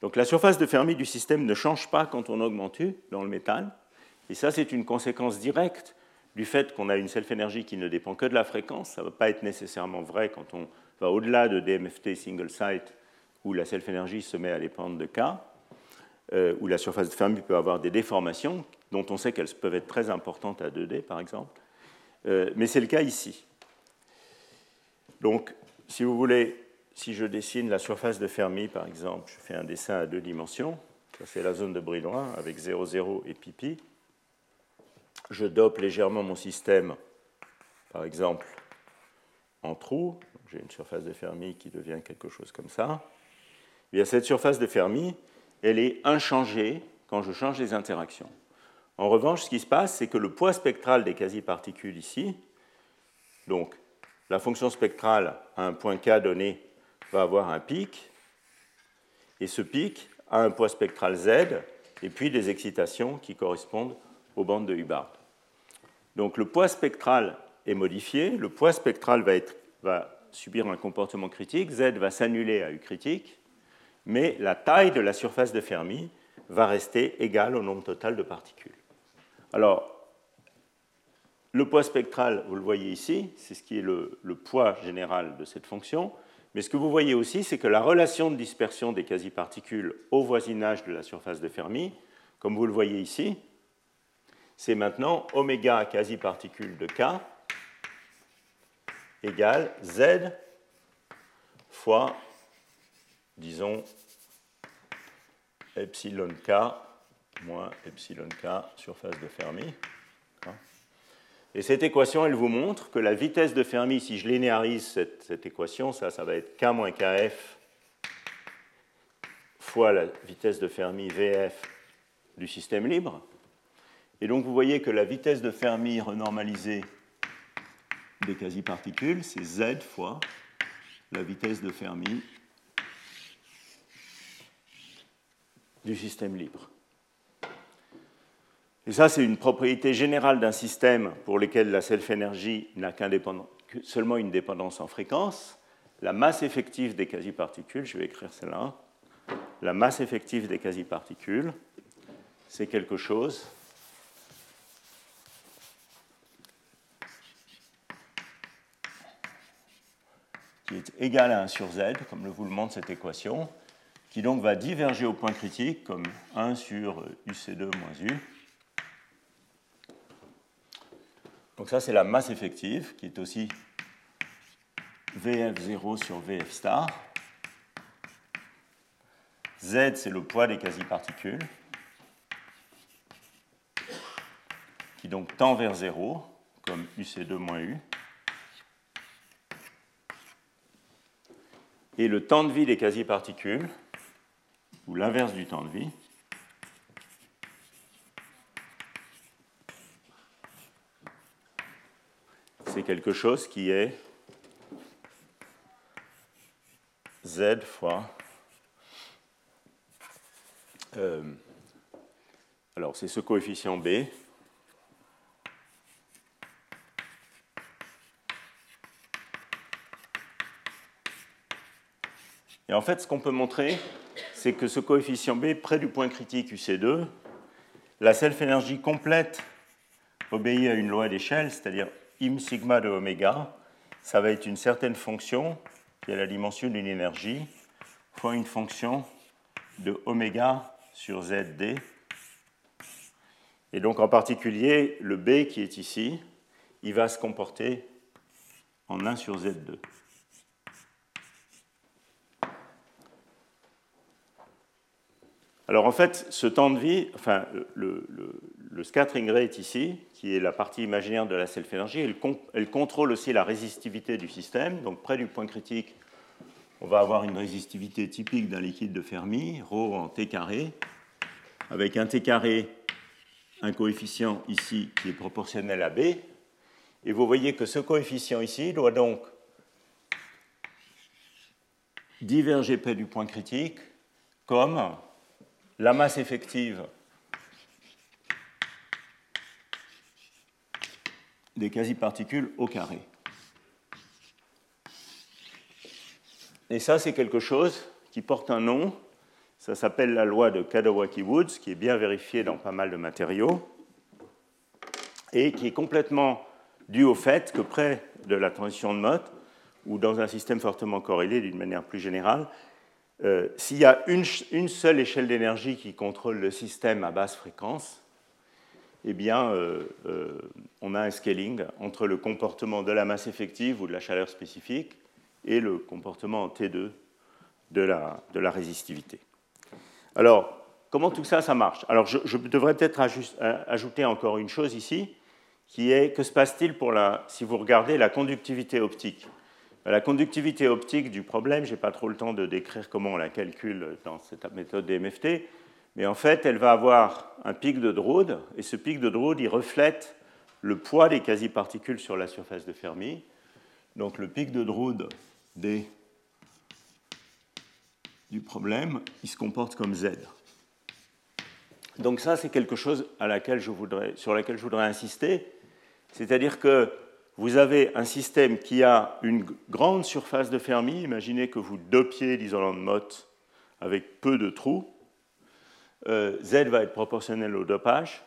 Donc la surface de Fermi du système ne change pas quand on augmente U dans le métal, et ça c'est une conséquence directe du fait qu'on a une self-énergie qui ne dépend que de la fréquence. Ça ne va pas être nécessairement vrai quand on va au-delà de DMFT single site, où la self-énergie se met à dépendre de K, euh, où la surface de Fermi peut avoir des déformations, dont on sait qu'elles peuvent être très importantes à 2D par exemple. Euh, mais c'est le cas ici. Donc, si vous voulez, si je dessine la surface de Fermi, par exemple, je fais un dessin à deux dimensions, ça c'est la zone de Brillouin avec 0, 0 et pipi. Je dope légèrement mon système, par exemple, en trou. J'ai une surface de Fermi qui devient quelque chose comme ça. Eh bien, cette surface de Fermi, elle est inchangée quand je change les interactions. En revanche, ce qui se passe, c'est que le poids spectral des quasi-particules ici, donc la fonction spectrale à un point K donné va avoir un pic, et ce pic a un poids spectral Z, et puis des excitations qui correspondent aux bandes de Hubbard. Donc le poids spectral est modifié, le poids spectral va, va subir un comportement critique, Z va s'annuler à U critique, mais la taille de la surface de Fermi va rester égale au nombre total de particules. Alors, le poids spectral, vous le voyez ici, c'est ce qui est le, poids général de cette fonction. Mais ce que vous voyez aussi, c'est que la relation de dispersion des quasi-particules au voisinage de la surface de Fermi, comme vous le voyez ici, c'est maintenant oméga quasi-particules de K égale Z fois, disons, epsilon K moins epsilon K surface de Fermi. Et cette équation, elle vous montre que la vitesse de Fermi, si je linéarise cette, équation, ça, ça va être K moins KF fois la vitesse de Fermi VF du système libre. Et donc vous voyez que la vitesse de Fermi renormalisée des quasi-particules, c'est Z fois la vitesse de Fermi du système libre. Et ça, c'est une propriété générale d'un système pour lequel la self-énergie n'a seulement une dépendance en fréquence. La masse effective des quasi-particules, je vais écrire cela, la masse effective des quasi-particules, c'est quelque chose qui est égal à 1 sur z, comme le vous le montre cette équation, qui donc va diverger au point critique comme 1 sur uc2 moins u Donc ça, c'est la masse effective, qui est aussi VF0 sur VF star. Z, c'est le poids des quasi-particules, qui donc tend vers 0, comme UC2 moins U. Et le temps de vie des quasi-particules, ou l'inverse du temps de vie, c'est quelque chose qui est z fois. Euh, alors, c'est ce coefficient b. Et en fait, ce qu'on peut montrer, c'est que ce coefficient B, près du point critique UC2, la self-énergie complète obéit à une loi d'échelle, c'est-à-dire im sigma de oméga, ça va être une certaine fonction qui est la dimension d'une énergie fois une fonction de oméga sur ZD. Et donc en particulier, le B qui est ici, il va se comporter en 1 sur Z2. Alors en fait, ce temps de vie, enfin, le, scattering rate ici, qui est la partie imaginaire de la self-énergie, elle, elle, contrôle aussi la résistivité du système. Donc près du point critique, on va avoir une résistivité typique d'un liquide de Fermi, ρ en T carré, avec un T carré, un coefficient ici qui est proportionnel à B. Et vous voyez que ce coefficient ici doit donc diverger près du point critique comme la masse effective des quasi-particules au carré. Et ça, c'est quelque chose qui porte un nom. Ça s'appelle la loi de Kadawaki-Woods, qui est bien vérifiée dans pas mal de matériaux, et qui est complètement due au fait que près de la transition de Mott, ou dans un système fortement corrélé d'une manière plus générale, euh, s'il y a une, seule échelle d'énergie qui contrôle le système à basse fréquence, eh bien, euh, euh, on a un scaling entre le comportement de la masse effective ou de la chaleur spécifique et le comportement en T2 de la, de la résistivité. Alors, comment tout ça, ça marche? Alors, je, devrais peut-être ajouter encore une chose ici, qui est que se passe-t-il pour la, si vous regardez la conductivité optique? La conductivité optique du problème, je n'ai pas trop le temps de décrire comment on la calcule dans cette méthode DMFT, mais en fait, elle va avoir un pic de Drude, et ce pic de Drude, il reflète le poids des quasi-particules sur la surface de Fermi. Donc le pic de Drude D du problème, il se comporte comme Z. Donc ça, c'est quelque chose sur laquelle je voudrais insister, c'est-à-dire que vous avez un système qui a une grande surface de Fermi. Imaginez que vous dopiez l'isolant de Mott avec peu de trous. Euh, Z va être proportionnel au dopage.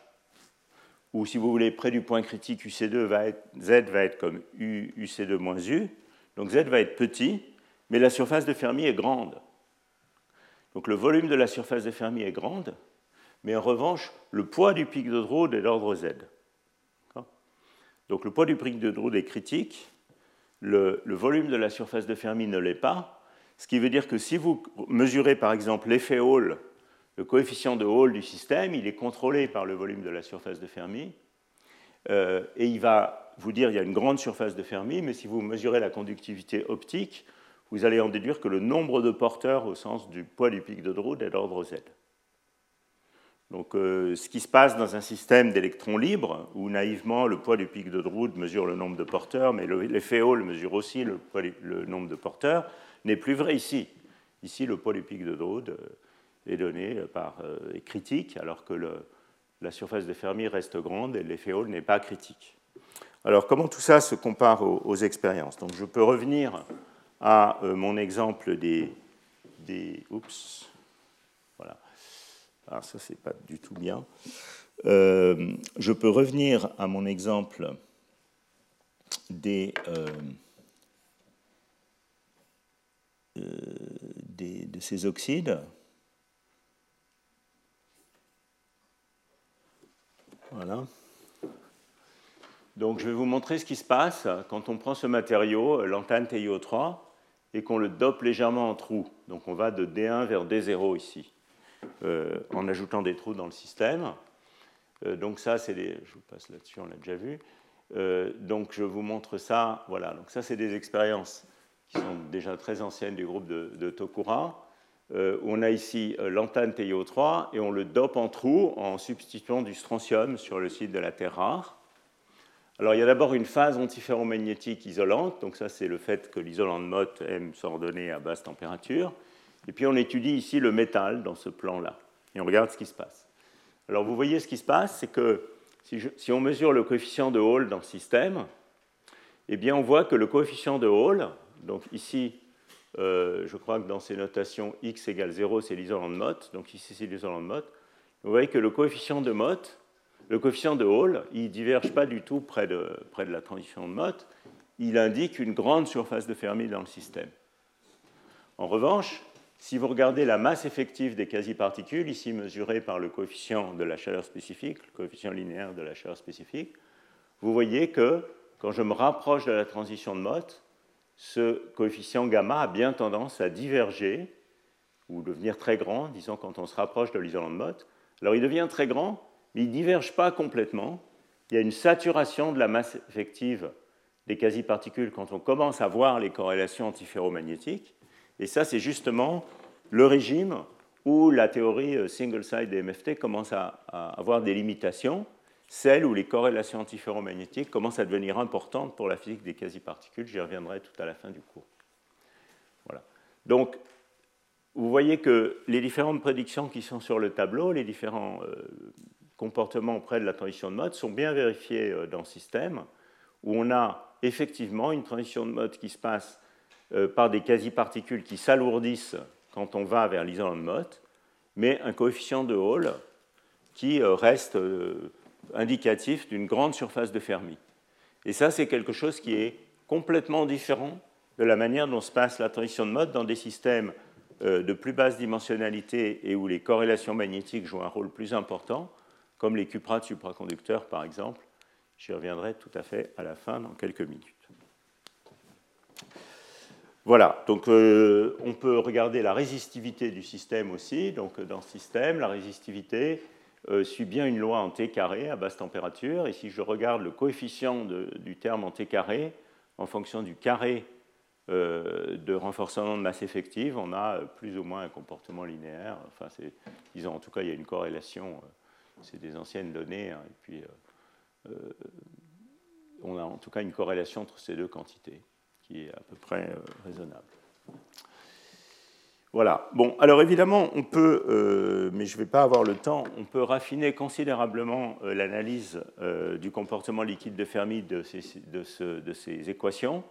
Ou si vous voulez, près du point critique, UC2 va être, Z va être comme U, UC2 moins U. Donc Z va être petit, mais la surface de Fermi est grande. Donc le volume de la surface de Fermi est grande, mais en revanche, le poids du pic de Drude est d'ordre Z. Donc le poids du pic de Drude est critique, le, volume de la surface de Fermi ne l'est pas, ce qui veut dire que si vous mesurez par exemple l'effet Hall, le coefficient de Hall du système, il est contrôlé par le volume de la surface de Fermi, euh, et il va vous dire qu'il y a une grande surface de Fermi, mais si vous mesurez la conductivité optique, vous allez en déduire que le nombre de porteurs au sens du poids du pic de Drude est d'ordre Z. Donc, euh, ce qui se passe dans un système d'électrons libres, où naïvement le poids du pic de Drude mesure le nombre de porteurs, mais l'effet Hall mesure aussi le, nombre de porteurs, n'est plus vrai ici. Ici, le poids du pic de Drude euh, est donné par euh, est critique, alors que la surface de Fermi reste grande et l'effet Hall n'est pas critique. Alors, comment tout ça se compare aux, expériences? Donc, je peux revenir à mon exemple des, des oups, alors ça, c'est pas du tout bien. Euh, je peux revenir à mon exemple euh, euh, des, de ces oxydes. Voilà. Donc je vais vous montrer ce qui se passe quand on prend ce matériau, l'antane TiO3, et qu'on le dope légèrement en trous. Donc on va de D1 vers D0 ici. Euh, en ajoutant des trous dans le système. Euh, donc ça, c'est des... Je vous passe là-dessus, on l'a déjà vu. Euh, donc je vous montre ça. Voilà, donc ça, c'est des expériences qui sont déjà très anciennes du groupe de, Tokura. on a ici l'antane TiO3 et on le dope en trous en substituant du strontium sur le site de la Terre rare. Alors il y a d'abord une phase antiferromagnétique isolante, donc ça c'est le fait que l'isolant de Mott aime s'ordonner à basse température. Et puis on étudie ici le métal dans ce plan-là. Et on regarde ce qui se passe. Alors vous voyez ce qui se passe, c'est que si, on mesure le coefficient de Hall dans le système, eh bien on voit que le coefficient de Hall, donc ici je crois que dans ces notations x égale 0, c'est l'isolant de Mott, donc ici c'est l'isolant de Mott. Vous voyez que le coefficient de Mott, le coefficient de Hall, il ne diverge pas du tout près de, près de la transition de Mott, il indique une grande surface de Fermi dans le système. En revanche, si vous regardez la masse effective des quasi-particules, ici mesurée par le coefficient de la chaleur spécifique, le coefficient linéaire de la chaleur spécifique, vous voyez que quand je me rapproche de la transition de Mott, ce coefficient gamma a bien tendance à diverger ou devenir très grand, disons quand on se rapproche de l'isolant de Mott. Alors il devient très grand, mais il ne diverge pas complètement. Il y a une saturation de la masse effective des quasi-particules quand on commence à voir les corrélations antiferromagnétiques. Et ça, c'est justement le régime où la théorie euh, single-side MFT commence à, avoir des limitations, celle où les corrélations antiferromagnétiques commencent à devenir importantes pour la physique des quasi-particules. J'y reviendrai tout à la fin du cours. Voilà. Donc, vous voyez que les différentes prédictions qui sont sur le tableau, les différents euh, comportements près de la transition de mode, sont bien vérifiés euh, dans le système, où on a effectivement une transition de mode qui se passe par des quasi-particules qui s'alourdissent quand on va vers l'isolant de mais un coefficient de Hall qui euh, reste euh, indicatif d'une grande surface de Fermi. Et ça, c'est quelque chose qui est complètement différent de la manière dont se passe la transition de Mott dans des systèmes de plus basse dimensionnalité et où les corrélations magnétiques jouent un rôle plus important, comme les cuprates supraconducteurs par exemple. J'y reviendrai tout à fait à la fin dans quelques minutes. Voilà, donc euh, on peut regarder la résistivité du système aussi. Donc dans ce système, la résistivité euh, suit bien une loi en T carré à basse température. Et si je regarde le coefficient du terme en T carré, en fonction du carré euh, de renforcement de masse effective, on a plus ou moins un comportement linéaire. Enfin, disons, en tout cas, il y a une corrélation. c'est des anciennes données. Hein, et puis, on a en tout cas une corrélation entre ces deux quantités est à peu près euh, raisonnable. Voilà. Bon, alors évidemment, on peut, euh, mais je ne vais pas avoir le temps, on peut raffiner considérablement euh, l'analyse du comportement liquide de Fermi de ces, équations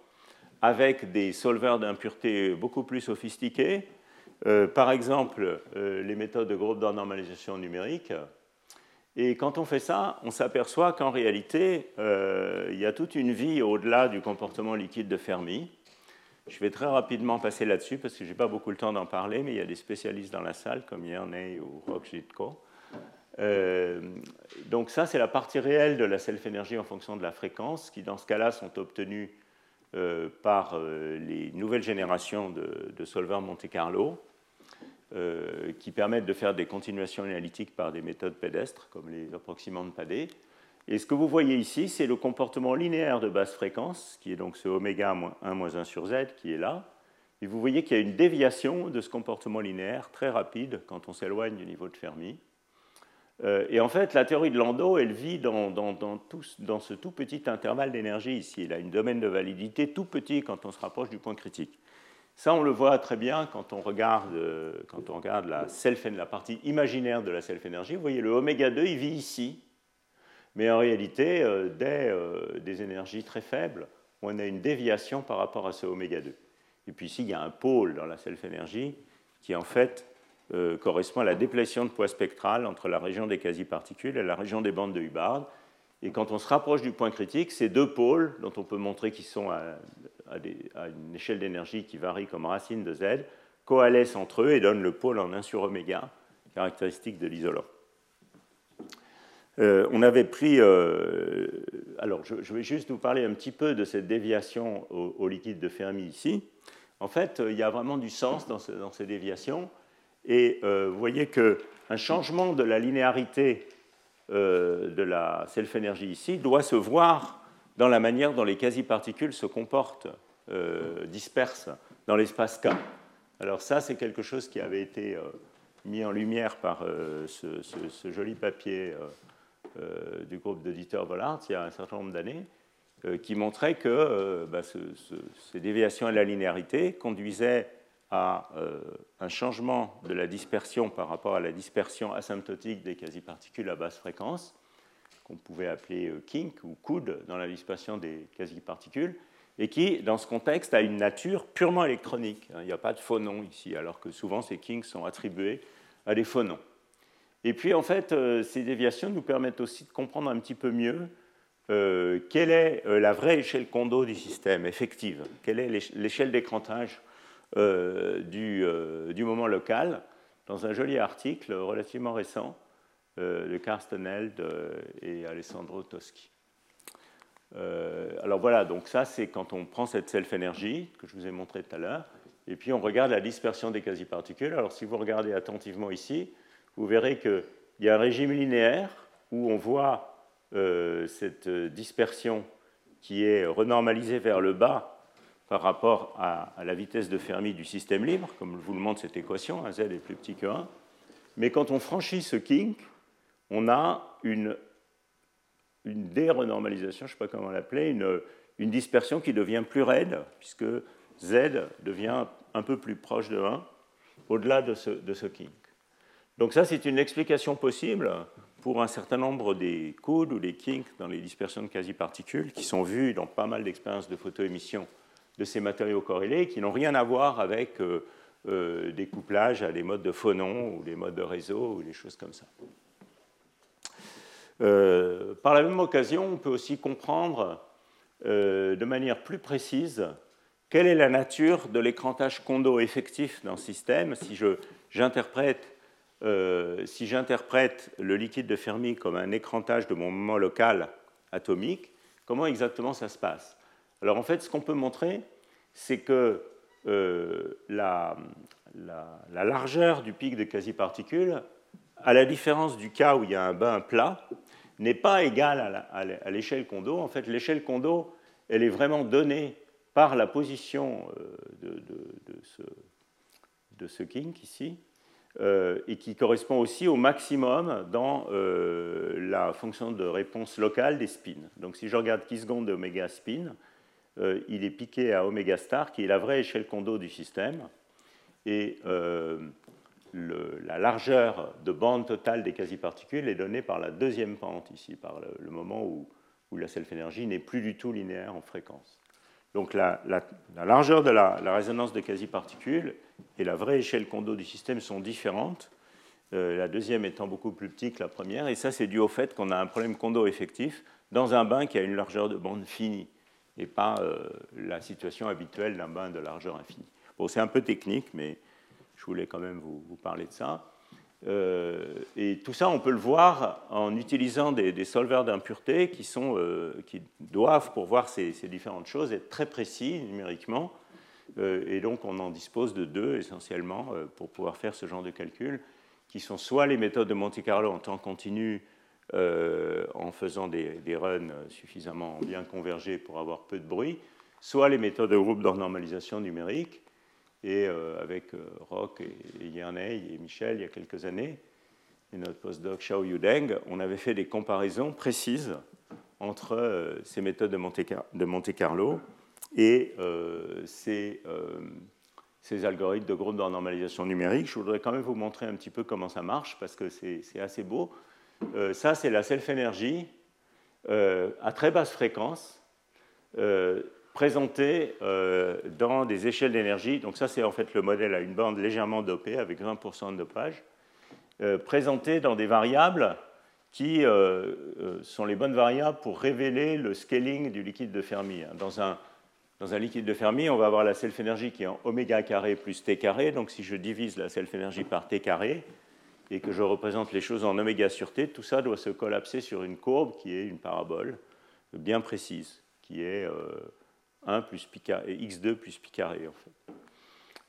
avec des solveurs d'impureté beaucoup plus sophistiqués. par exemple, les méthodes de groupe normalisation numérique, et quand on fait ça, on s'aperçoit qu'en réalité, euh, il y a toute une vie au-delà du comportement liquide de Fermi. Je vais très rapidement passer là-dessus parce que je n'ai pas beaucoup le temps d'en parler, mais il y a des spécialistes dans la salle comme Yerney ou Rockjitko. Euh, donc ça, c'est la partie réelle de la self-énergie en fonction de la fréquence, qui dans ce cas-là sont obtenues euh, par les nouvelles générations de, de solveurs Monte-Carlo. Euh, qui permettent de faire des continuations analytiques par des méthodes pédestres, comme les approximantes padées. Et ce que vous voyez ici, c'est le comportement linéaire de basse fréquence, qui est donc ce oméga 1 moins 1 sur z qui est là. Et vous voyez qu'il y a une déviation de ce comportement linéaire très rapide quand on s'éloigne du niveau de Fermi. Euh, et en fait, la théorie de Landau, elle vit dans, ce tout petit intervalle d'énergie ici. Elle a une domaine de validité tout petit quand on se rapproche du point critique. Ça, on le voit très bien quand on regarde, euh, quand on regarde la, self, la partie imaginaire de la self-énergie. Vous voyez, le oméga 2, il vit ici. Mais en réalité, euh, dès euh, des énergies très faibles, on a une déviation par rapport à ce oméga 2. Et puis ici, il y a un pôle dans la self-énergie qui, en fait, correspond à la déplétion de poids spectral entre la région des quasi-particules et la région des bandes de Hubbard. Et quand on se rapproche du point critique, ces deux pôles, dont on peut montrer qu'ils sont à à, une échelle d'énergie qui varie comme racine de z, coalescent entre eux et donnent le pôle en 1 sur oméga, caractéristique de l'isolant. Euh, on avait pris. Euh, alors, je, vais juste vous parler un petit peu de cette déviation au, liquide de Fermi ici. En fait, il y a vraiment du sens dans, ces déviations. Et euh, vous voyez qu'un changement de la linéarité de la self-énergie ici doit se voir dans la manière dont les quasi-particules se comportent, euh, dispersent dans l'espace K. Alors ça, c'est quelque chose qui avait été euh, mis en lumière par euh, ce, joli papier du groupe de Dieter Vollard il y a un certain nombre d'années, qui montrait que bah, ces déviations à la linéarité conduisaient à un changement de la dispersion par rapport à la dispersion asymptotique des quasi-particules à basse fréquence qu'on pouvait appeler euh, kink ou coude dans la dispersion des quasi-particules. et qui, dans ce contexte, a une nature purement électronique. Il n'y a pas de phonons ici, alors que souvent ces kinks sont attribués à des phonons. Et puis, en fait, euh, ces déviations nous permettent aussi de comprendre un petit peu mieux euh, quelle est la vraie échelle Kondo du système, effective, quelle est l'échelle d'écrantage du, moment local, dans un joli article relativement récent de Carsten Held et Alessandro Toschi. alors voilà, donc ça c'est quand on prend cette self-énergie que je vous ai montré tout à l'heure, et puis on regarde la dispersion des quasi-particules. Alors si vous regardez attentivement ici, vous verrez qu'il y a un régime linéaire où on voit euh, cette dispersion qui est renormalisée vers le bas par rapport à, la vitesse de Fermi du système libre, comme vous le montre cette équation, un z est plus petit que 1. Mais quand on franchit ce kink, on a une, une dérenormalisation, je ne sais pas comment l'appeler, une, une dispersion qui devient plus raide, puisque z devient un peu plus proche de 1 au-delà de ce, kink. Donc ça, c'est une explication possible pour un certain nombre des coudes ou des kinks dans les dispersions de quasi-particules qui sont vus dans pas mal d'expériences de photoémission de ces matériaux corrélés qui n'ont rien à voir avec euh, euh, des couplages à des modes de phonons ou des modes de réseau ou des choses comme ça. Euh, par la même occasion, on peut aussi comprendre de manière plus précise quelle est la nature de l'écrantage Kondo effectif d'un système. Si j'interprète euh, si j'interprète le liquide de Fermi comme un écrantage de mon moment local atomique, comment exactement ça se passe? Alors en fait, ce qu'on peut montrer, c'est que euh, la, largeur du pic de quasi-particules, à la différence du cas où il y a un bain plat, n'est pas égale à l'échelle Kondo. En fait, l'échelle Kondo, elle est vraiment donnée par la position euh, de, ce, kink ici, euh, et qui correspond aussi au maximum dans euh, la fonction de réponse locale des spins. Donc si je regarde qui seconde de oméga spin, il est piqué à oméga star, qui est la vraie échelle Kondo du système. Et la largeur de bande totale des quasi-particules est donnée par la deuxième pente ici, par le, moment où, la self-énergie n'est plus du tout linéaire en fréquence. Donc la, largeur de la, résonance de quasi-particules et la vraie échelle Kondo du système sont différentes, euh, la deuxième étant beaucoup plus petite que la première, et ça c'est dû au fait qu'on a un problème Kondo effectif dans un bain qui a une largeur de bande finie, et pas euh, la situation habituelle d'un bain de largeur infinie. Bon, c'est un peu technique, mais je voulais quand même vous parler de ça. Euh, et tout ça, on peut le voir en utilisant des, solveurs d'impureté qui, euh, qui, doivent, pour voir ces, différentes choses, être très précis numériquement. Euh, et donc, on en dispose de deux essentiellement pour pouvoir faire ce genre de calcul, qui sont soit les méthodes de Monte Carlo en temps continu, en faisant des, runs suffisamment bien convergés pour avoir peu de bruit, soit les méthodes de groupe de normalisation numérique, et euh, avec euh, Rock et, Yerney et Michel il y a quelques années, et notre postdoc Xiao Yudeng, on avait fait des comparaisons précises entre euh, ces méthodes de Monte, Carlo et ces, ces, algorithmes de groupe de normalisation numérique. Je voudrais quand même vous montrer un petit peu comment ça marche parce que c'est assez beau. ça, c'est la self-énergie à très basse fréquence présenté euh, dans des échelles d'énergie. Donc ça, c'est en fait le modèle à une bande légèrement dopée, avec 20% de dopage, euh, présenté dans des variables qui euh, sont les bonnes variables pour révéler le scaling du liquide de Fermi. Dans un, dans un liquide de Fermi, on va avoir la self-énergie qui est en oméga carré plus t carré. Donc si je divise la self-énergie par t carré et que je représente les choses en oméga sur t, tout ça doit se collapser sur une courbe qui est une parabole bien précise, qui est 1 plus pi et x2 plus pi carré en fait.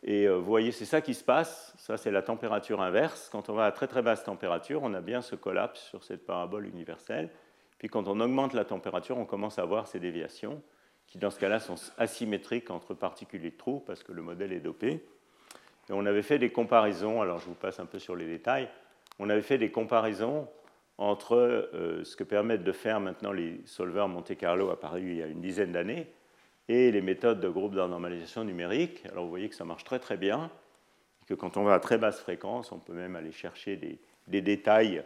Et euh, vous voyez, c'est ça qui se passe. Ça, c'est la température inverse. Quand on va à très très basse température, on a bien ce collapse sur cette parabole universelle. Puis quand on augmente la température, on commence à voir ces déviations, qui dans ce cas-là sont asymétriques entre particules et trous, parce que le modèle est dopé. Et on avait fait des comparaisons, alors je vous passe un peu sur les détails, on avait fait des comparaisons entre euh, ce que permettent de faire maintenant les solveurs Monte Carlo apparus il y a une dizaine d'années, et les méthodes de groupe de normalisation numérique. Alors vous voyez que ça marche très très bien, et que quand on va à très basse fréquence, on peut même aller chercher des, détails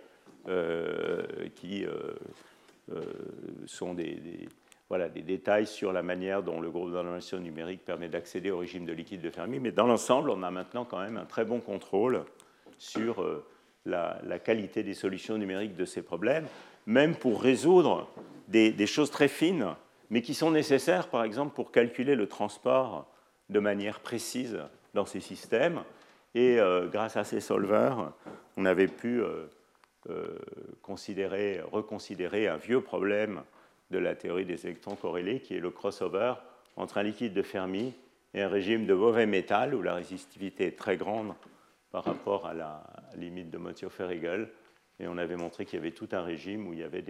euh, qui euh, euh, sont des, voilà, des détails sur la manière dont le groupe d'information numérique permet d'accéder au régime de liquide de Fermi. Mais dans l'ensemble, on a maintenant quand même un très bon contrôle sur la, qualité des solutions numériques de ces problèmes, même pour résoudre des, choses très fines, mais qui sont nécessaires, par exemple, pour calculer le transport de manière précise dans ces systèmes. Et euh, grâce à ces solvers, on avait pu euh, considérer, reconsidérer un vieux problème de la théorie des électrons corrélés, qui est le crossover entre un liquide de Fermi et un régime de mauvais métal, où la résistivité est très grande par rapport à la limite de Mottio-Ferrigel. Et on avait montré qu'il y avait tout un régime où il y avait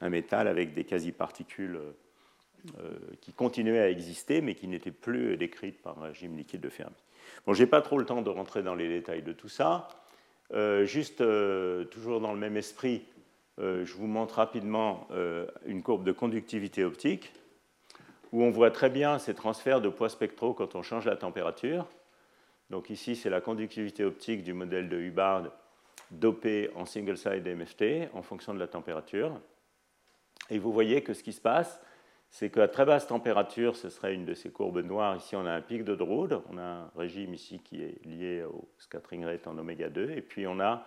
un métal avec des quasi-particules euh, qui continuaient à exister, mais qui n'étaient plus décrites par un régime liquide de Fermi. Bon, je n'ai pas trop le temps de rentrer dans les détails de tout ça. Euh, juste, euh, toujours dans le même esprit, euh, je vous montre rapidement euh, une courbe de conductivité optique où on voit très bien ces transferts de poids spectraux quand on change la température. Donc ici, c'est la conductivité optique du modèle de Hubbard dopé en single-side MFT en fonction de la température. Et vous voyez que ce qui se passe, c'est qu'à très basse température, ce serait une de ces courbes noires. Ici, on a un pic de Drude, on a un régime ici qui est lié au scattering rate en oméga 2, et puis on a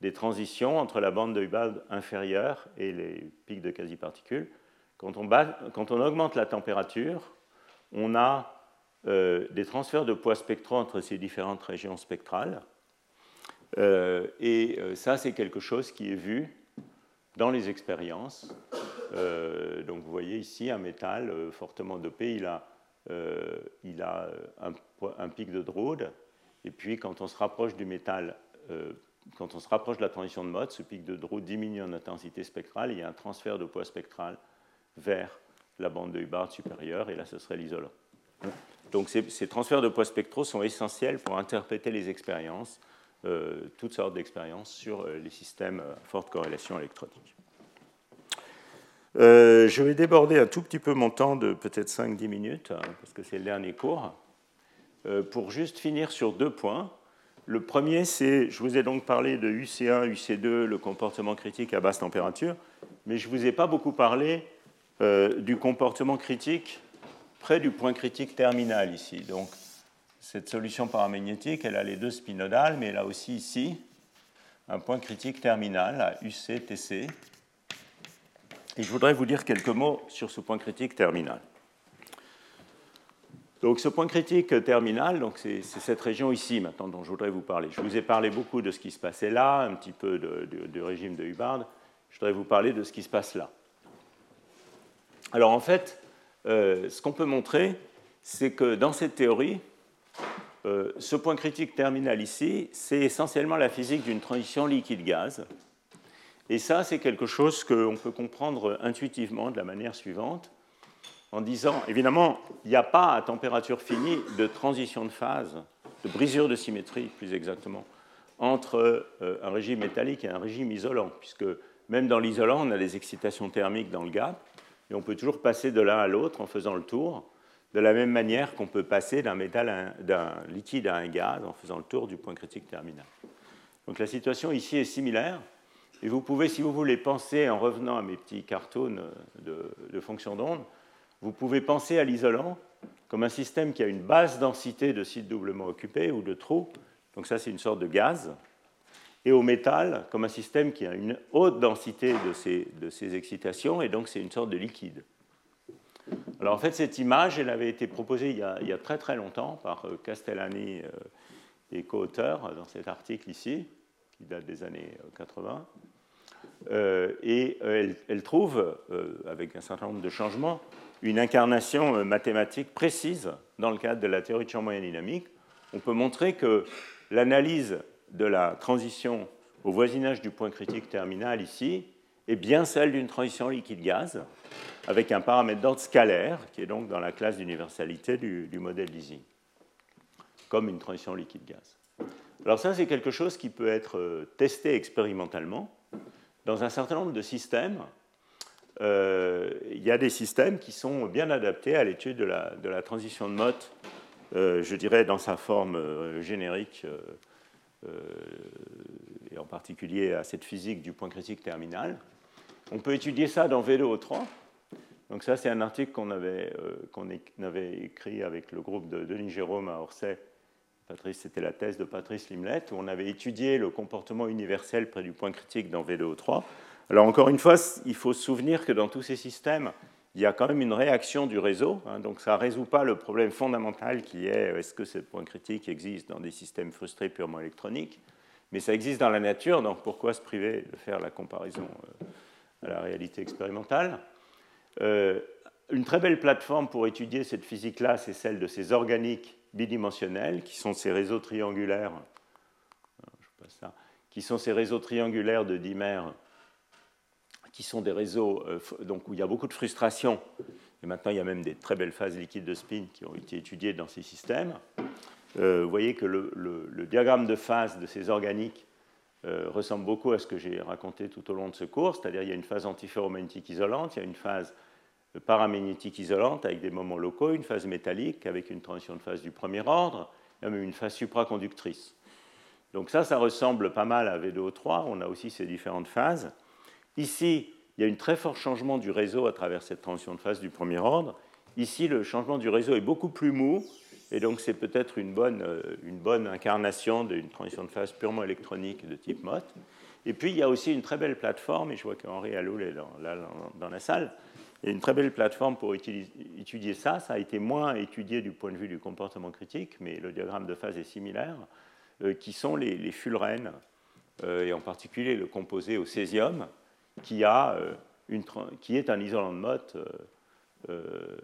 des transitions entre la bande de Hubbard inférieure et les pics de quasi-particules. Quand on, augmente la température, on a euh, des transferts de poids spectraux entre ces différentes régions spectrales. Euh, et euh, ça, c'est quelque chose qui est vu dans les expériences. Donc vous voyez ici un métal fortement dopé, il a, il a un, pic de Drude, et puis quand on se rapproche du métal quand on se rapproche de la transition de mode, ce pic de Drude diminue en intensité spectrale, il y a un transfert de poids spectral vers la bande de Hubbard supérieure, et là ce serait l'isolant. Donc ces, transferts de poids spectraux sont essentiels pour interpréter les expériences, euh, toutes sortes d'expériences sur euh, les systèmes à forte corrélation électronique. Euh, je vais déborder un tout petit peu mon temps de peut-être 5-10 minutes, hein, parce que c'est le dernier cours, pour juste finir sur deux points. Le premier, c'est, je vous ai donc parlé de UC1, UC2, le comportement critique à basse température, mais je ne vous ai pas beaucoup parlé euh, du comportement critique près du point critique terminal ici. Donc, cette solution paramagnétique, elle a les deux spinodales, mais elle a aussi ici un point critique terminal à UC-TC. Et je voudrais vous dire quelques mots sur ce point critique terminal. Donc ce point critique terminal, c'est, cette région ici maintenant dont je voudrais vous parler. Je vous ai parlé beaucoup de ce qui se passait là, un petit peu du régime de Hubbard. Je voudrais vous parler de ce qui se passe là. Alors en fait, euh, ce qu'on peut montrer, c'est que dans cette théorie, euh, ce point critique terminal ici, c'est essentiellement la physique d'une transition liquide-gaz. Et ça, c'est quelque chose qu'on peut comprendre intuitivement de la manière suivante en disant, évidemment, il n'y a pas à température finie de transition de phase, de brisure de symétrie plus exactement, entre euh, un régime métallique et un régime isolant, puisque même dans l'isolant, on a des excitations thermiques dans le gap, et on peut toujours passer de l'un à l'autre en faisant le tour, de la même manière qu'on peut passer d'un métal d'un liquide à un gaz en faisant le tour du point critique terminal. Donc la situation ici est similaire, et vous pouvez, si vous voulez, penser en revenant à mes petits cartoons de, de fonctions d'onde, vous pouvez penser à l'isolant comme un système qui a une basse densité de sites doublement occupés ou de trous, donc ça c'est une sorte de gaz, et au métal comme un système qui a une haute densité de ces, excitations, et donc c'est une sorte de liquide. Alors en fait cette image, elle avait été proposée il y a, il y a très très longtemps par euh, Castellani euh, et co-auteurs dans cet article ici, qui date des années 80. Euh, et elle, elle, trouve, avec un certain nombre de changements, une incarnation euh, mathématique précise dans le cadre de la théorie de champ moyen dynamique. On peut montrer que l'analyse de la transition au voisinage du point critique terminal ici est bien celle d'une transition liquide-gaz avec un paramètre d'ordre scalaire qui est donc dans la classe d'universalité du, modèle Ising, comme une transition liquide-gaz. Alors ça, c'est quelque chose qui peut être euh, testé expérimentalement dans un certain nombre de systèmes euh, il y a des systèmes qui sont bien adaptés à l'étude de la, transition de Mott, euh, je dirais dans sa forme euh, générique, et en particulier à cette physique du point critique terminal. On peut étudier ça dans V2O3. Donc ça, c'est un article qu'on avait, avait, écrit avec le groupe de Denis Jérôme à Orsay. Patrice, c'était la thèse de Patrice Limlet, où on avait étudié le comportement universel près du point critique dans V2O3. Alors encore une fois, il faut se souvenir que dans tous ces systèmes, il y a quand même une réaction du réseau. Hein, donc ça ne résout pas le problème fondamental qui est euh, est-ce que ce point critique existe dans des systèmes frustrés purement électroniques? Mais ça existe dans la nature, donc pourquoi se priver de faire la comparaison euh, à la réalité expérimentale? Euh, Une très belle plateforme pour étudier cette physique-là, c'est celle de ces organiques bidimensionnels, qui sont ces réseaux triangulaires, je ça, qui sont ces réseaux triangulaires de dimères qui sont des réseaux euh, donc, où il y a beaucoup de frustration. Et maintenant, il y a même des très belles phases liquides de spin qui ont été étudiées dans ces systèmes. Euh, vous voyez que le, diagramme de phase de ces organiques euh, ressemble beaucoup à ce que j'ai raconté tout au long de ce cours, c'est-à-dire il y a une phase antiferromagnétique isolante, il y a une phase paramagnétique isolante avec des moments locaux, une phase métallique avec une transition de phase du premier ordre, même une phase supraconductrice. Donc ça, ça ressemble pas mal à V2O3, on a aussi ces différentes phases. Ici, il y a un très fort changement du réseau à travers cette transition de phase du premier ordre. Ici, le changement du réseau est beaucoup plus mou, et donc c'est peut-être une bonne, euh, une bonne incarnation d'une transition de phase purement électronique de type MOT. Et puis, il y a aussi une très belle plateforme, et je vois qu'Henri Alloul est là, dans la salle, a une très belle plateforme pour étudier ça. Ça a été moins étudié du point de vue du comportement critique, mais le diagramme de phase est similaire, euh, qui sont les, les fullerènes, euh, et en particulier le composé au césium, qui, a euh, une, qui est un isolant de Mott euh, euh,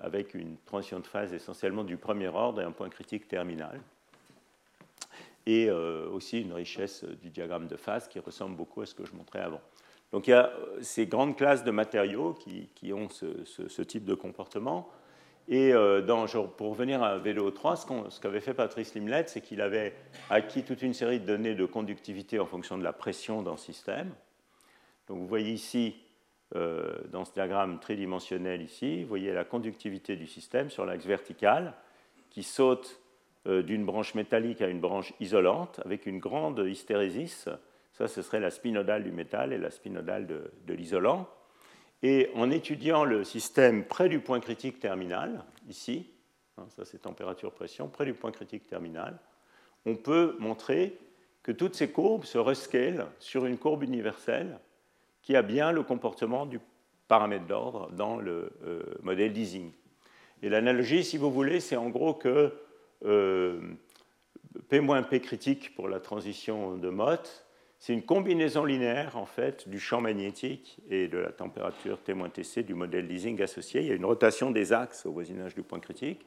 avec une transition de phase essentiellement du premier ordre et un point critique terminal. Et aussi une richesse du diagramme de phase qui ressemble beaucoup à ce que je montrais avant. Donc il y a ces grandes classes de matériaux qui, ont ce, type de comportement. Et dans, pour revenir à VLO3, ce qu'avait fait Patrice Limlet, c'est qu'il avait acquis toute une série de données de conductivité en fonction de la pression dans le système. Donc vous voyez ici, euh, dans ce diagramme tridimensionnel ici, vous voyez la conductivité du système sur l'axe vertical qui saute euh, d'une branche métallique à une branche isolante avec une grande hystérésis. Ça, ce serait la spinodale du métal et la spinodale de, l'isolant. Et en étudiant le système près du point critique terminal, ici, hein, ça c'est température-pression, près du point critique terminal, on peut montrer que toutes ces courbes se rescalent sur une courbe universelle qui a bien le comportement du paramètre d'ordre dans le euh, modèle d'easing. Et l'analogie, si vous voulez, c'est en gros que euh, P-P critique pour la transition de Mott, c'est une combinaison linéaire en fait du champ magnétique et de la température T-TC du modèle d'easing associé. Il y a une rotation des axes au voisinage du point critique.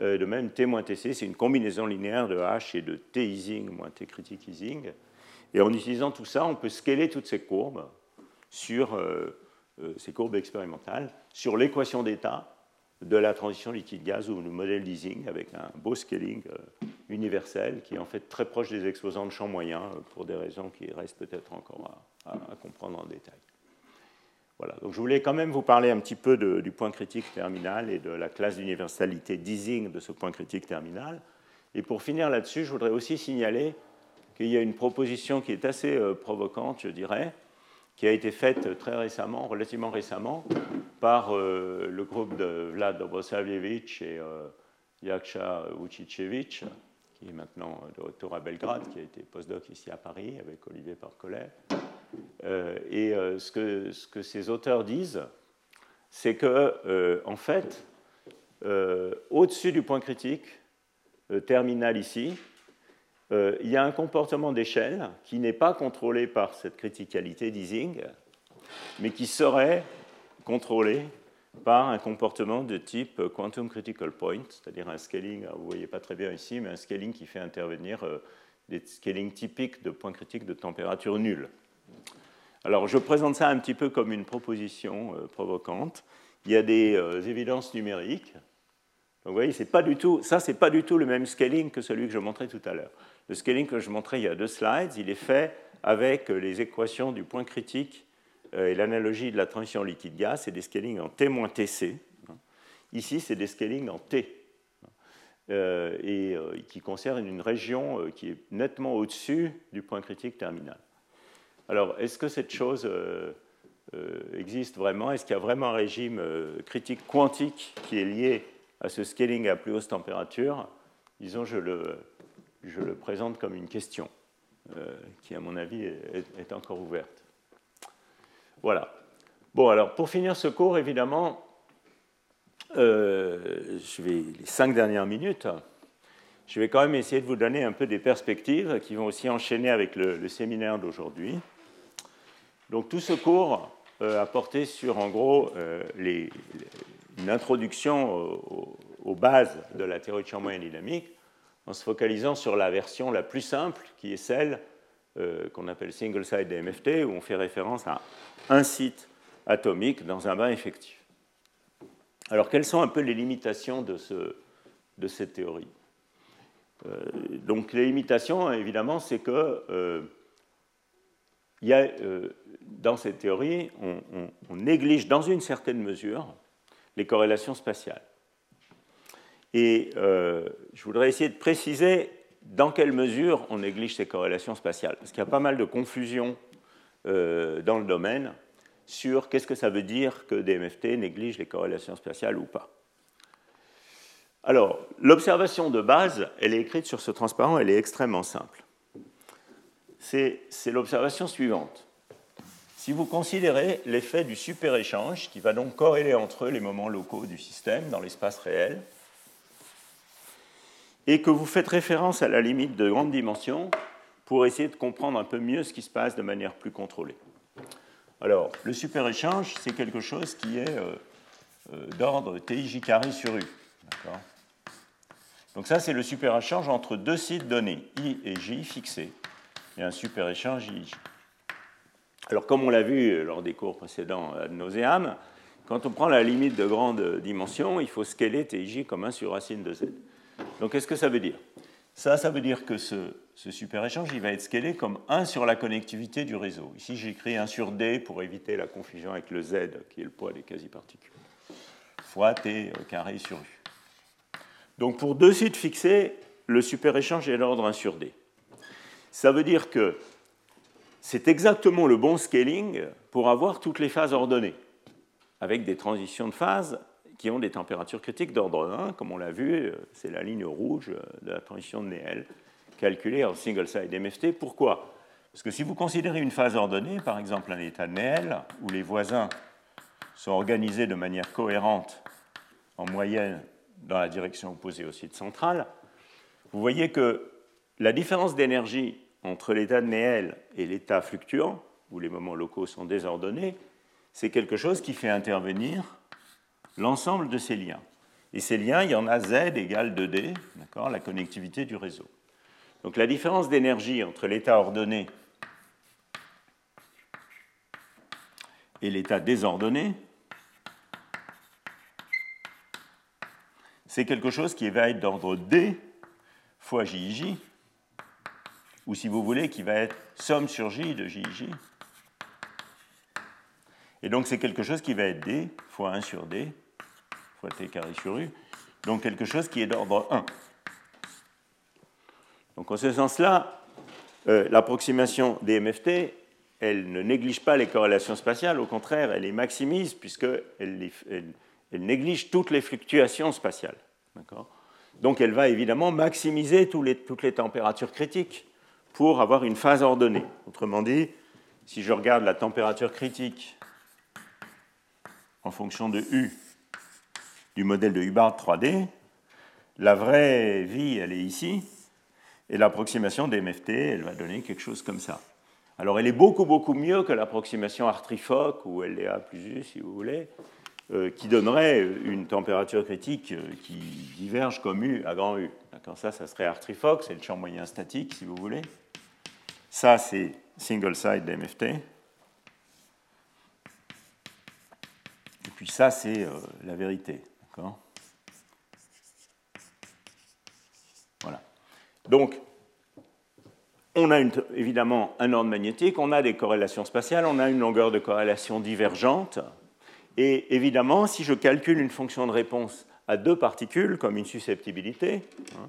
Euh, de même, T-TC, c'est une combinaison linéaire de H et de T easing moins T critique easing. Et en utilisant tout ça, on peut scaler toutes ces courbes sur euh, euh, ces courbes expérimentales, sur l'équation d'état de la transition liquide-gaz ou le modèle d'easing avec un beau scaling euh, universel qui est en fait très proche des exposants de champ moyen pour des raisons qui restent peut-être encore à, comprendre en détail. Voilà, donc je voulais quand même vous parler un petit peu du point critique terminal et de la classe d'universalité d'easing de ce point critique terminal. Et pour finir là-dessus, je voudrais aussi signaler qu'il y a une proposition qui est assez provocante, je dirais, qui a été faite très récemment, relativement récemment, par euh, le groupe de Vlad Dobrosavljevic et euh, Yaksha qui est maintenant de retour à Belgrade, qui a été postdoc ici à Paris avec Olivier Parcollet. Euh, et ce que, ce, que, ces auteurs disent, c'est que, en fait, au-dessus du point critique terminal ici, euh, il y a un comportement d'échelle qui n'est pas contrôlé par cette criticalité d'easing, mais qui serait contrôlé par un comportement de type quantum critical point, c'est-à-dire un scaling, vous ne voyez pas très bien ici, mais un scaling qui fait intervenir euh, des scalings typiques de points critiques de température nulle. Alors je présente ça un petit peu comme une proposition euh, provocante. Il y a des évidences numériques. Donc vous voyez, pas du tout, ça, ce n'est pas du tout le même scaling que celui que je montrais tout à l'heure. Le scaling que je montrais il y a deux slides, il est fait avec les équations du point critique euh, et l'analogie de la transition liquide-gaz, c'est des scalings en T-TC. Ici, c'est des scalings en T, euh, et euh, qui concernent une région qui est nettement au-dessus du point critique terminal. Alors, est-ce que cette chose existe vraiment? Est-ce qu'il y a vraiment un régime critique quantique qui est lié à ce scaling à plus haute température? Disons, je le, je le présente comme une question qui, à mon avis, est encore ouverte. Voilà. Bon, alors pour finir ce cours, évidemment, euh, je vais les cinq dernières minutes, je vais quand même essayer de vous donner un peu des perspectives qui vont aussi enchaîner avec le, séminaire d'aujourd'hui. Donc tout ce cours euh, a porté sur, en gros, euh, une introduction aux, bases de la théorie de champ moyen dynamique, en se focalisant sur la version la plus simple, qui est celle qu'on appelle single side DMFT, où on fait référence à un site atomique dans un bain effectif. Alors, quelles sont un peu les limitations de, ce, de cette théorie? Euh, Donc, les limitations, évidemment, c'est que euh, euh, dans cette théorie, on, néglige dans une certaine mesure les corrélations spatiales. Et je voudrais essayer de préciser dans quelle mesure on néglige ces corrélations spatiales, parce qu'il y a pas mal de confusion dans le domaine sur qu'est-ce que ça veut dire que DMFT néglige les corrélations spatiales ou pas. Alors, l'observation de base, elle est écrite sur ce transparent, elle est extrêmement simple. C'est l'observation suivante. Si vous considérez l'effet du super-échange, qui va donc corréler entre les moments locaux du système dans l'espace réel, et que vous faites référence à la limite de grande dimension pour essayer de comprendre un peu mieux ce qui se passe de manière plus contrôlée. Alors, le super-échange, c'est quelque chose qui est euh, euh, d'ordre TIJ carré sur U. Donc ça, c'est le super-échange entre deux sites donnés, I et J fixés. Il y a un super-échange IJ. Alors, comme on l'a vu lors des cours précédents ad nauseam, quand on prend la limite de grande dimension, il faut scaler TIJ comme 1 sur racine de Z. Donc, qu'est-ce que ça veut dire? Ça, ça veut dire que ce, super-échange, il va être scalé comme 1 sur la connectivité du réseau. Ici, j'écris 1 sur D pour éviter la confusion avec le Z, qui est le poids des quasi-particules, fois T carré sur U. Donc pour deux sites fixés, le super-échange est l'ordre 1 sur D. Ça veut dire que c'est exactement le bon scaling pour avoir toutes les phases ordonnées, avec des transitions de phase qui ont des températures critiques d'ordre 1, comme on l'a vu, c'est la ligne rouge de la transition de Néel calculé en single-side MFT. Pourquoi? Parce que si vous considérez une phase ordonnée, par exemple un état Néel, où les voisins sont organisés de manière cohérente en moyenne dans la direction opposée au site central, vous voyez que la différence d'énergie entre l'état de Néel et l'état fluctuant, où les moments locaux sont désordonnés, c'est quelque chose qui fait intervenir l'ensemble de ces liens. Et ces liens, il y en a Z égale 2D, la connectivité du réseau. Donc la différence d'énergie entre l'état ordonné et l'état désordonné, c'est quelque chose qui va être d'ordre D fois JIJ, ou si vous voulez, qui va être somme sur J de JIJ. Et donc c'est quelque chose qui va être D fois 1 sur D fois T carré sur U, donc quelque chose qui est d'ordre 1. Donc en ce sens-là, euh, l'approximation des MFT, elle ne néglige pas les corrélations spatiales, au contraire, elle les maximise puisqu'elle elle, néglige toutes les fluctuations spatiales. Donc elle va évidemment maximiser toutes les températures critiques pour avoir une phase ordonnée. Autrement dit, si je regarde la température critique en fonction de U du modèle de Hubbard 3D, la vraie vie, elle est ici, et l'approximation des MFT, elle va donner quelque chose comme ça. Alors elle est beaucoup, beaucoup mieux que l'approximation Artrifoc ou LDA plus U, si vous voulez, euh, qui donnerait une température critique euh, qui diverge comme U à grand U. Ça, ça serait Artrifoc, c'est le champ moyen statique, si vous voulez. Ça, c'est single side DMFT. Puis ça, c'est euh, la vérité. D'accord? Donc, on a évidemment un ordre magnétique, on a des corrélations spatiales, on a une longueur de corrélation divergente. Et évidemment, si je calcule une fonction de réponse à deux particules, comme une susceptibilité, hein,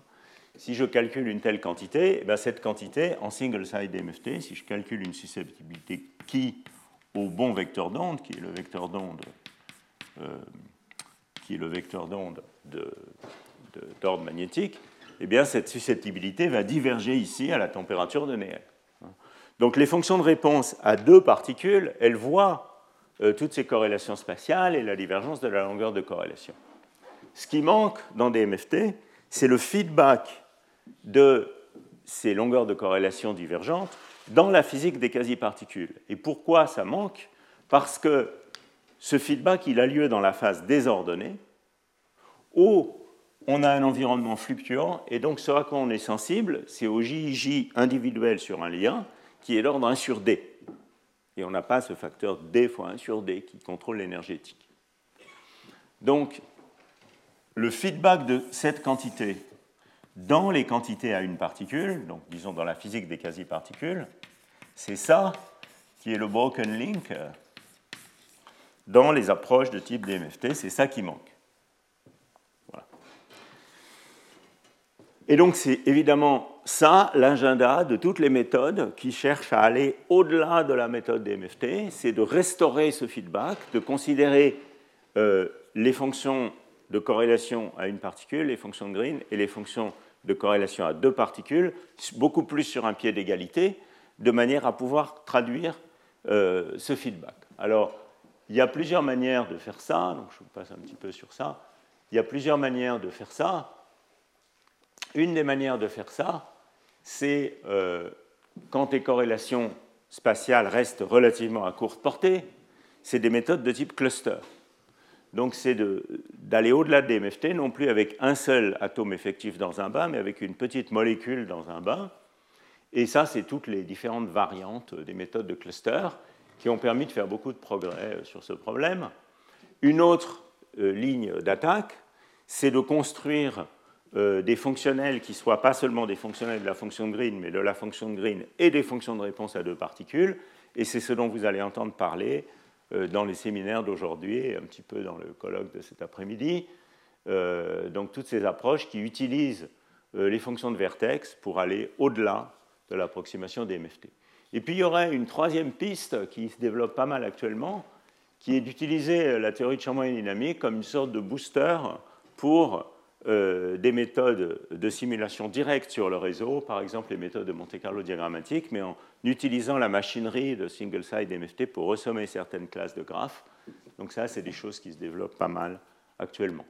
si je calcule une telle quantité, eh cette quantité, en single-side MFT, si je calcule une susceptibilité qui, au bon vecteur d'onde, qui est le vecteur d'onde qui est le vecteur d'onde d'ordre magnétique, eh bien, cette susceptibilité va diverger ici à la température de Néel. Donc les fonctions de réponse à deux particules, elles voient euh, toutes ces corrélations spatiales et la divergence de la longueur de corrélation. Ce qui manque dans des MFT, c'est le feedback de ces longueurs de corrélation divergentes dans la physique des quasi-particules. Et pourquoi ça manque? Parce que ce feedback, il a lieu dans la phase désordonnée, où on a un environnement fluctuant, et donc ce à quoi on est sensible, c'est au JIJ individuel sur un lien, qui est l'ordre 1 sur D. Et on n'a pas ce facteur D fois 1 sur D qui contrôle l'énergétique. Donc, le feedback de cette quantité dans les quantités à une particule, donc disons dans la physique des quasi-particules, c'est ça qui est le broken link dans les approches de type DMFT, c'est ça qui manque. Et donc c'est évidemment ça l'agenda de toutes les méthodes qui cherchent à aller au-delà de la méthode DMFT, c'est de restaurer ce feedback, de considérer euh, les fonctions de corrélation à une particule, les fonctions de Green et les fonctions de corrélation à deux particules, beaucoup plus sur un pied d'égalité, de manière à pouvoir traduire euh, ce feedback. Alors, il y a plusieurs manières de faire ça, donc je vous passe un petit peu sur ça. Il y a plusieurs manières de faire ça. Une des manières de faire ça, c'est euh, quand les corrélations spatiales restent relativement à courte portée, c'est des méthodes de type cluster. Donc c'est d'aller au-delà des MFT, non plus avec un seul atome effectif dans un bain, mais avec une petite molécule dans un bain. Et ça, c'est toutes les différentes variantes des méthodes de cluster qui ont permis de faire beaucoup de progrès euh, sur ce problème. Une autre euh, ligne d'attaque, c'est de construire euh, des fonctionnels qui soient pas seulement des fonctionnels de la fonction Green, mais de la fonction Green et des fonctions de réponse à deux particules. Et c'est ce dont vous allez entendre parler dans les séminaires d'aujourd'hui un petit peu dans le colloque de cet après-midi. Donc toutes ces approches qui utilisent les fonctions de vertex pour aller au-delà de l'approximation des MFT. Et puis il y aurait une troisième piste qui se développe pas mal actuellement, qui est d'utiliser la théorie de champ moyen dynamique comme une sorte de booster pour euh, des méthodes de simulation directe sur le réseau, par exemple les méthodes de Monte-Carlo diagrammatique, mais en utilisant la machinerie de single-side MFT pour ressommer certaines classes de graphes. Donc ça, c'est des choses qui se développent pas mal actuellement.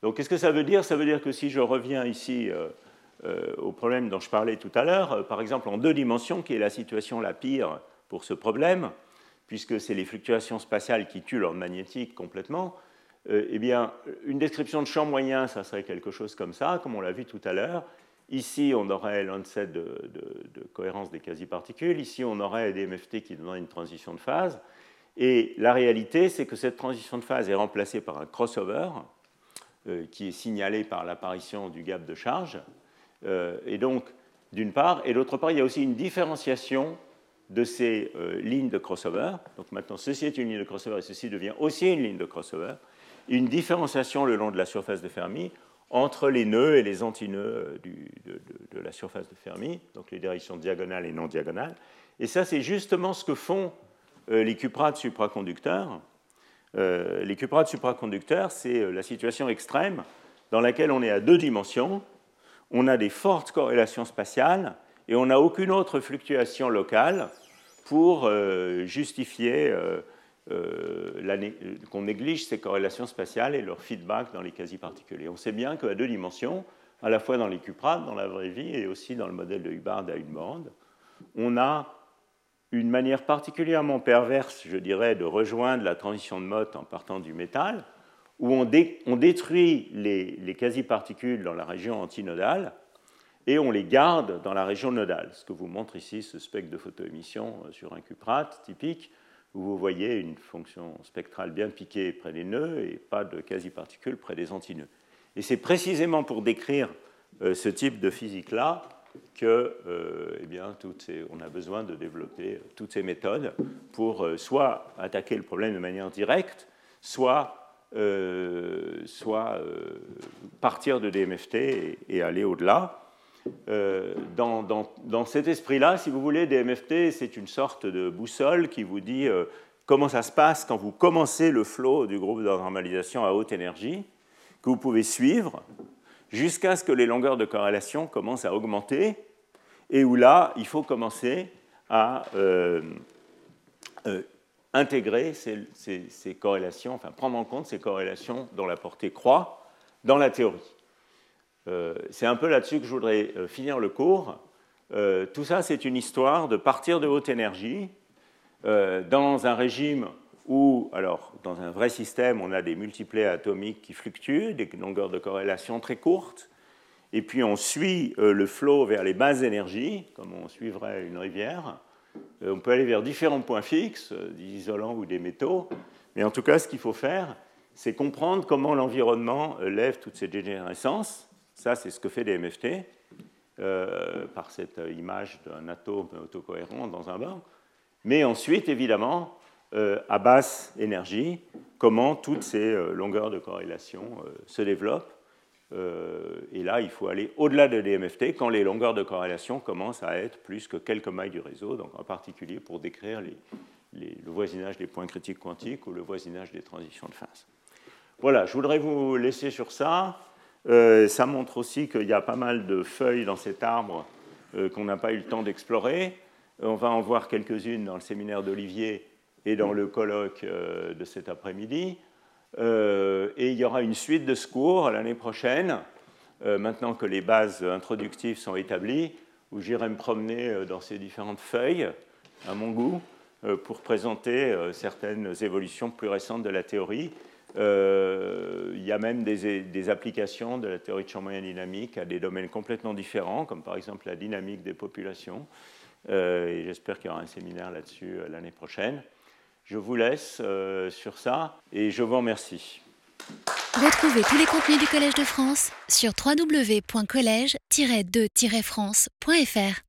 Donc qu'est-ce que ça veut dire? Ça veut dire que si je reviens ici euh, euh, au problème dont je parlais tout à l'heure, par exemple en deux dimensions, qui est la situation la pire pour ce problème, puisque c'est les fluctuations spatiales qui tuent l'ordre magnétique complètement, euh, eh bien, une description de champ moyen, ça serait quelque chose comme ça, comme on l'a vu tout à l'heure. Ici, on aurait l'onset de, de, cohérence des quasi-particules. Ici, on aurait des MFT qui donneraient une transition de phase. Et la réalité, c'est que cette transition de phase est remplacée par un crossover euh, qui est signalé par l'apparition du gap de charge. Euh, et donc, d'une part, et d'autre part, il y a aussi une différenciation de ces lignes de crossover. Donc maintenant, ceci est une ligne de crossover et ceci devient aussi une ligne de crossover une différenciation le long de la surface de Fermi entre les nœuds et les antinœuds de, de, la surface de Fermi, donc les directions diagonales et non diagonales. Et ça, c'est justement ce que font euh, les cuprates supraconducteurs. Euh, les cuprates supraconducteurs, c'est euh, la situation extrême dans laquelle on est à deux dimensions, on a des fortes corrélations spatiales et on n'a aucune autre fluctuation locale pour justifier euh, qu'on néglige ces corrélations spatiales et leur feedback dans les quasi-particules. Et on sait bien qu'à deux dimensions, à la fois dans les cuprates, dans la vraie vie, et aussi dans le modèle de Hubbard à une bande, on a une manière particulièrement perverse, je dirais, de rejoindre la transition de Mott en partant du métal, où on, détruit les, les quasi-particules dans la région antinodale et on les garde dans la région nodale. Ce que vous montre ici ce spectre de photoémission euh, sur un cuprate typique, où vous voyez une fonction spectrale bien piquée près des nœuds et pas de quasi-particules près des antinœuds. Et c'est précisément pour décrire euh, ce type de physique-là que euh, eh bien, on a besoin de développer toutes ces méthodes pour soit attaquer le problème de manière directe, soit, soit partir de DMFT et, aller au-delà. Euh, dans, cet esprit-là, si vous voulez, DMFT, c'est une sorte de boussole qui vous dit euh, comment ça se passe quand vous commencez le flot du groupe de normalisation à haute énergie, que vous pouvez suivre jusqu'à ce que les longueurs de corrélation commencent à augmenter, et où là, il faut commencer à euh, euh, intégrer ces, corrélations, enfin prendre en compte ces corrélations dont la portée croît dans la théorie. Euh, c'est un peu là-dessus que je voudrais finir le cours. tout ça, c'est une histoire de partir de haute énergie dans un régime où, alors, dans un vrai système, on a des multiplets atomiques qui fluctuent, des longueurs de corrélation très courtes, et puis on suit le flot vers les basses énergies, comme on suivrait une rivière, euh, on peut aller vers différents points fixes, euh, des isolants ou des métaux, mais en tout cas, ce qu'il faut faire, c'est comprendre comment l'environnement euh, lève toutes ces dégénérescences. Ça, c'est ce que fait les MFT, par cette image d'un atome autocohérent dans un bain. Mais ensuite, évidemment, à basse énergie, comment toutes ces longueurs de corrélation se développent euh, et là, il faut aller au-delà de DMFT quand les longueurs de corrélation commencent à être plus que quelques mailles du réseau, donc en particulier pour décrire le voisinage des points critiques quantiques ou le voisinage des transitions de phase. Voilà, je voudrais vous laisser sur ça. Euh, ça montre aussi qu'il y a pas mal de feuilles dans cet arbre euh, qu'on n'a pas eu le temps d'explorer. On va en voir quelques-unes dans le séminaire d'Olivier et dans le colloque de cet après-midi. Euh, et il y aura une suite de secours l'année prochaine, euh, maintenant que les bases introductives sont établies, où j'irai me promener euh, dans ces différentes feuilles, à mon goût, pour présenter certaines évolutions plus récentes de la théorie. il y a même des, des, applications de la théorie de champ moyen dynamique à des domaines complètement différents, comme par exemple la dynamique des populations. et j'espère qu'il y aura un séminaire là-dessus l'année prochaine. Je vous laisse euh, sur ça et je vous remercie. Retrouvez tous les contenus du Collège de France sur www.colège-2-france.fr.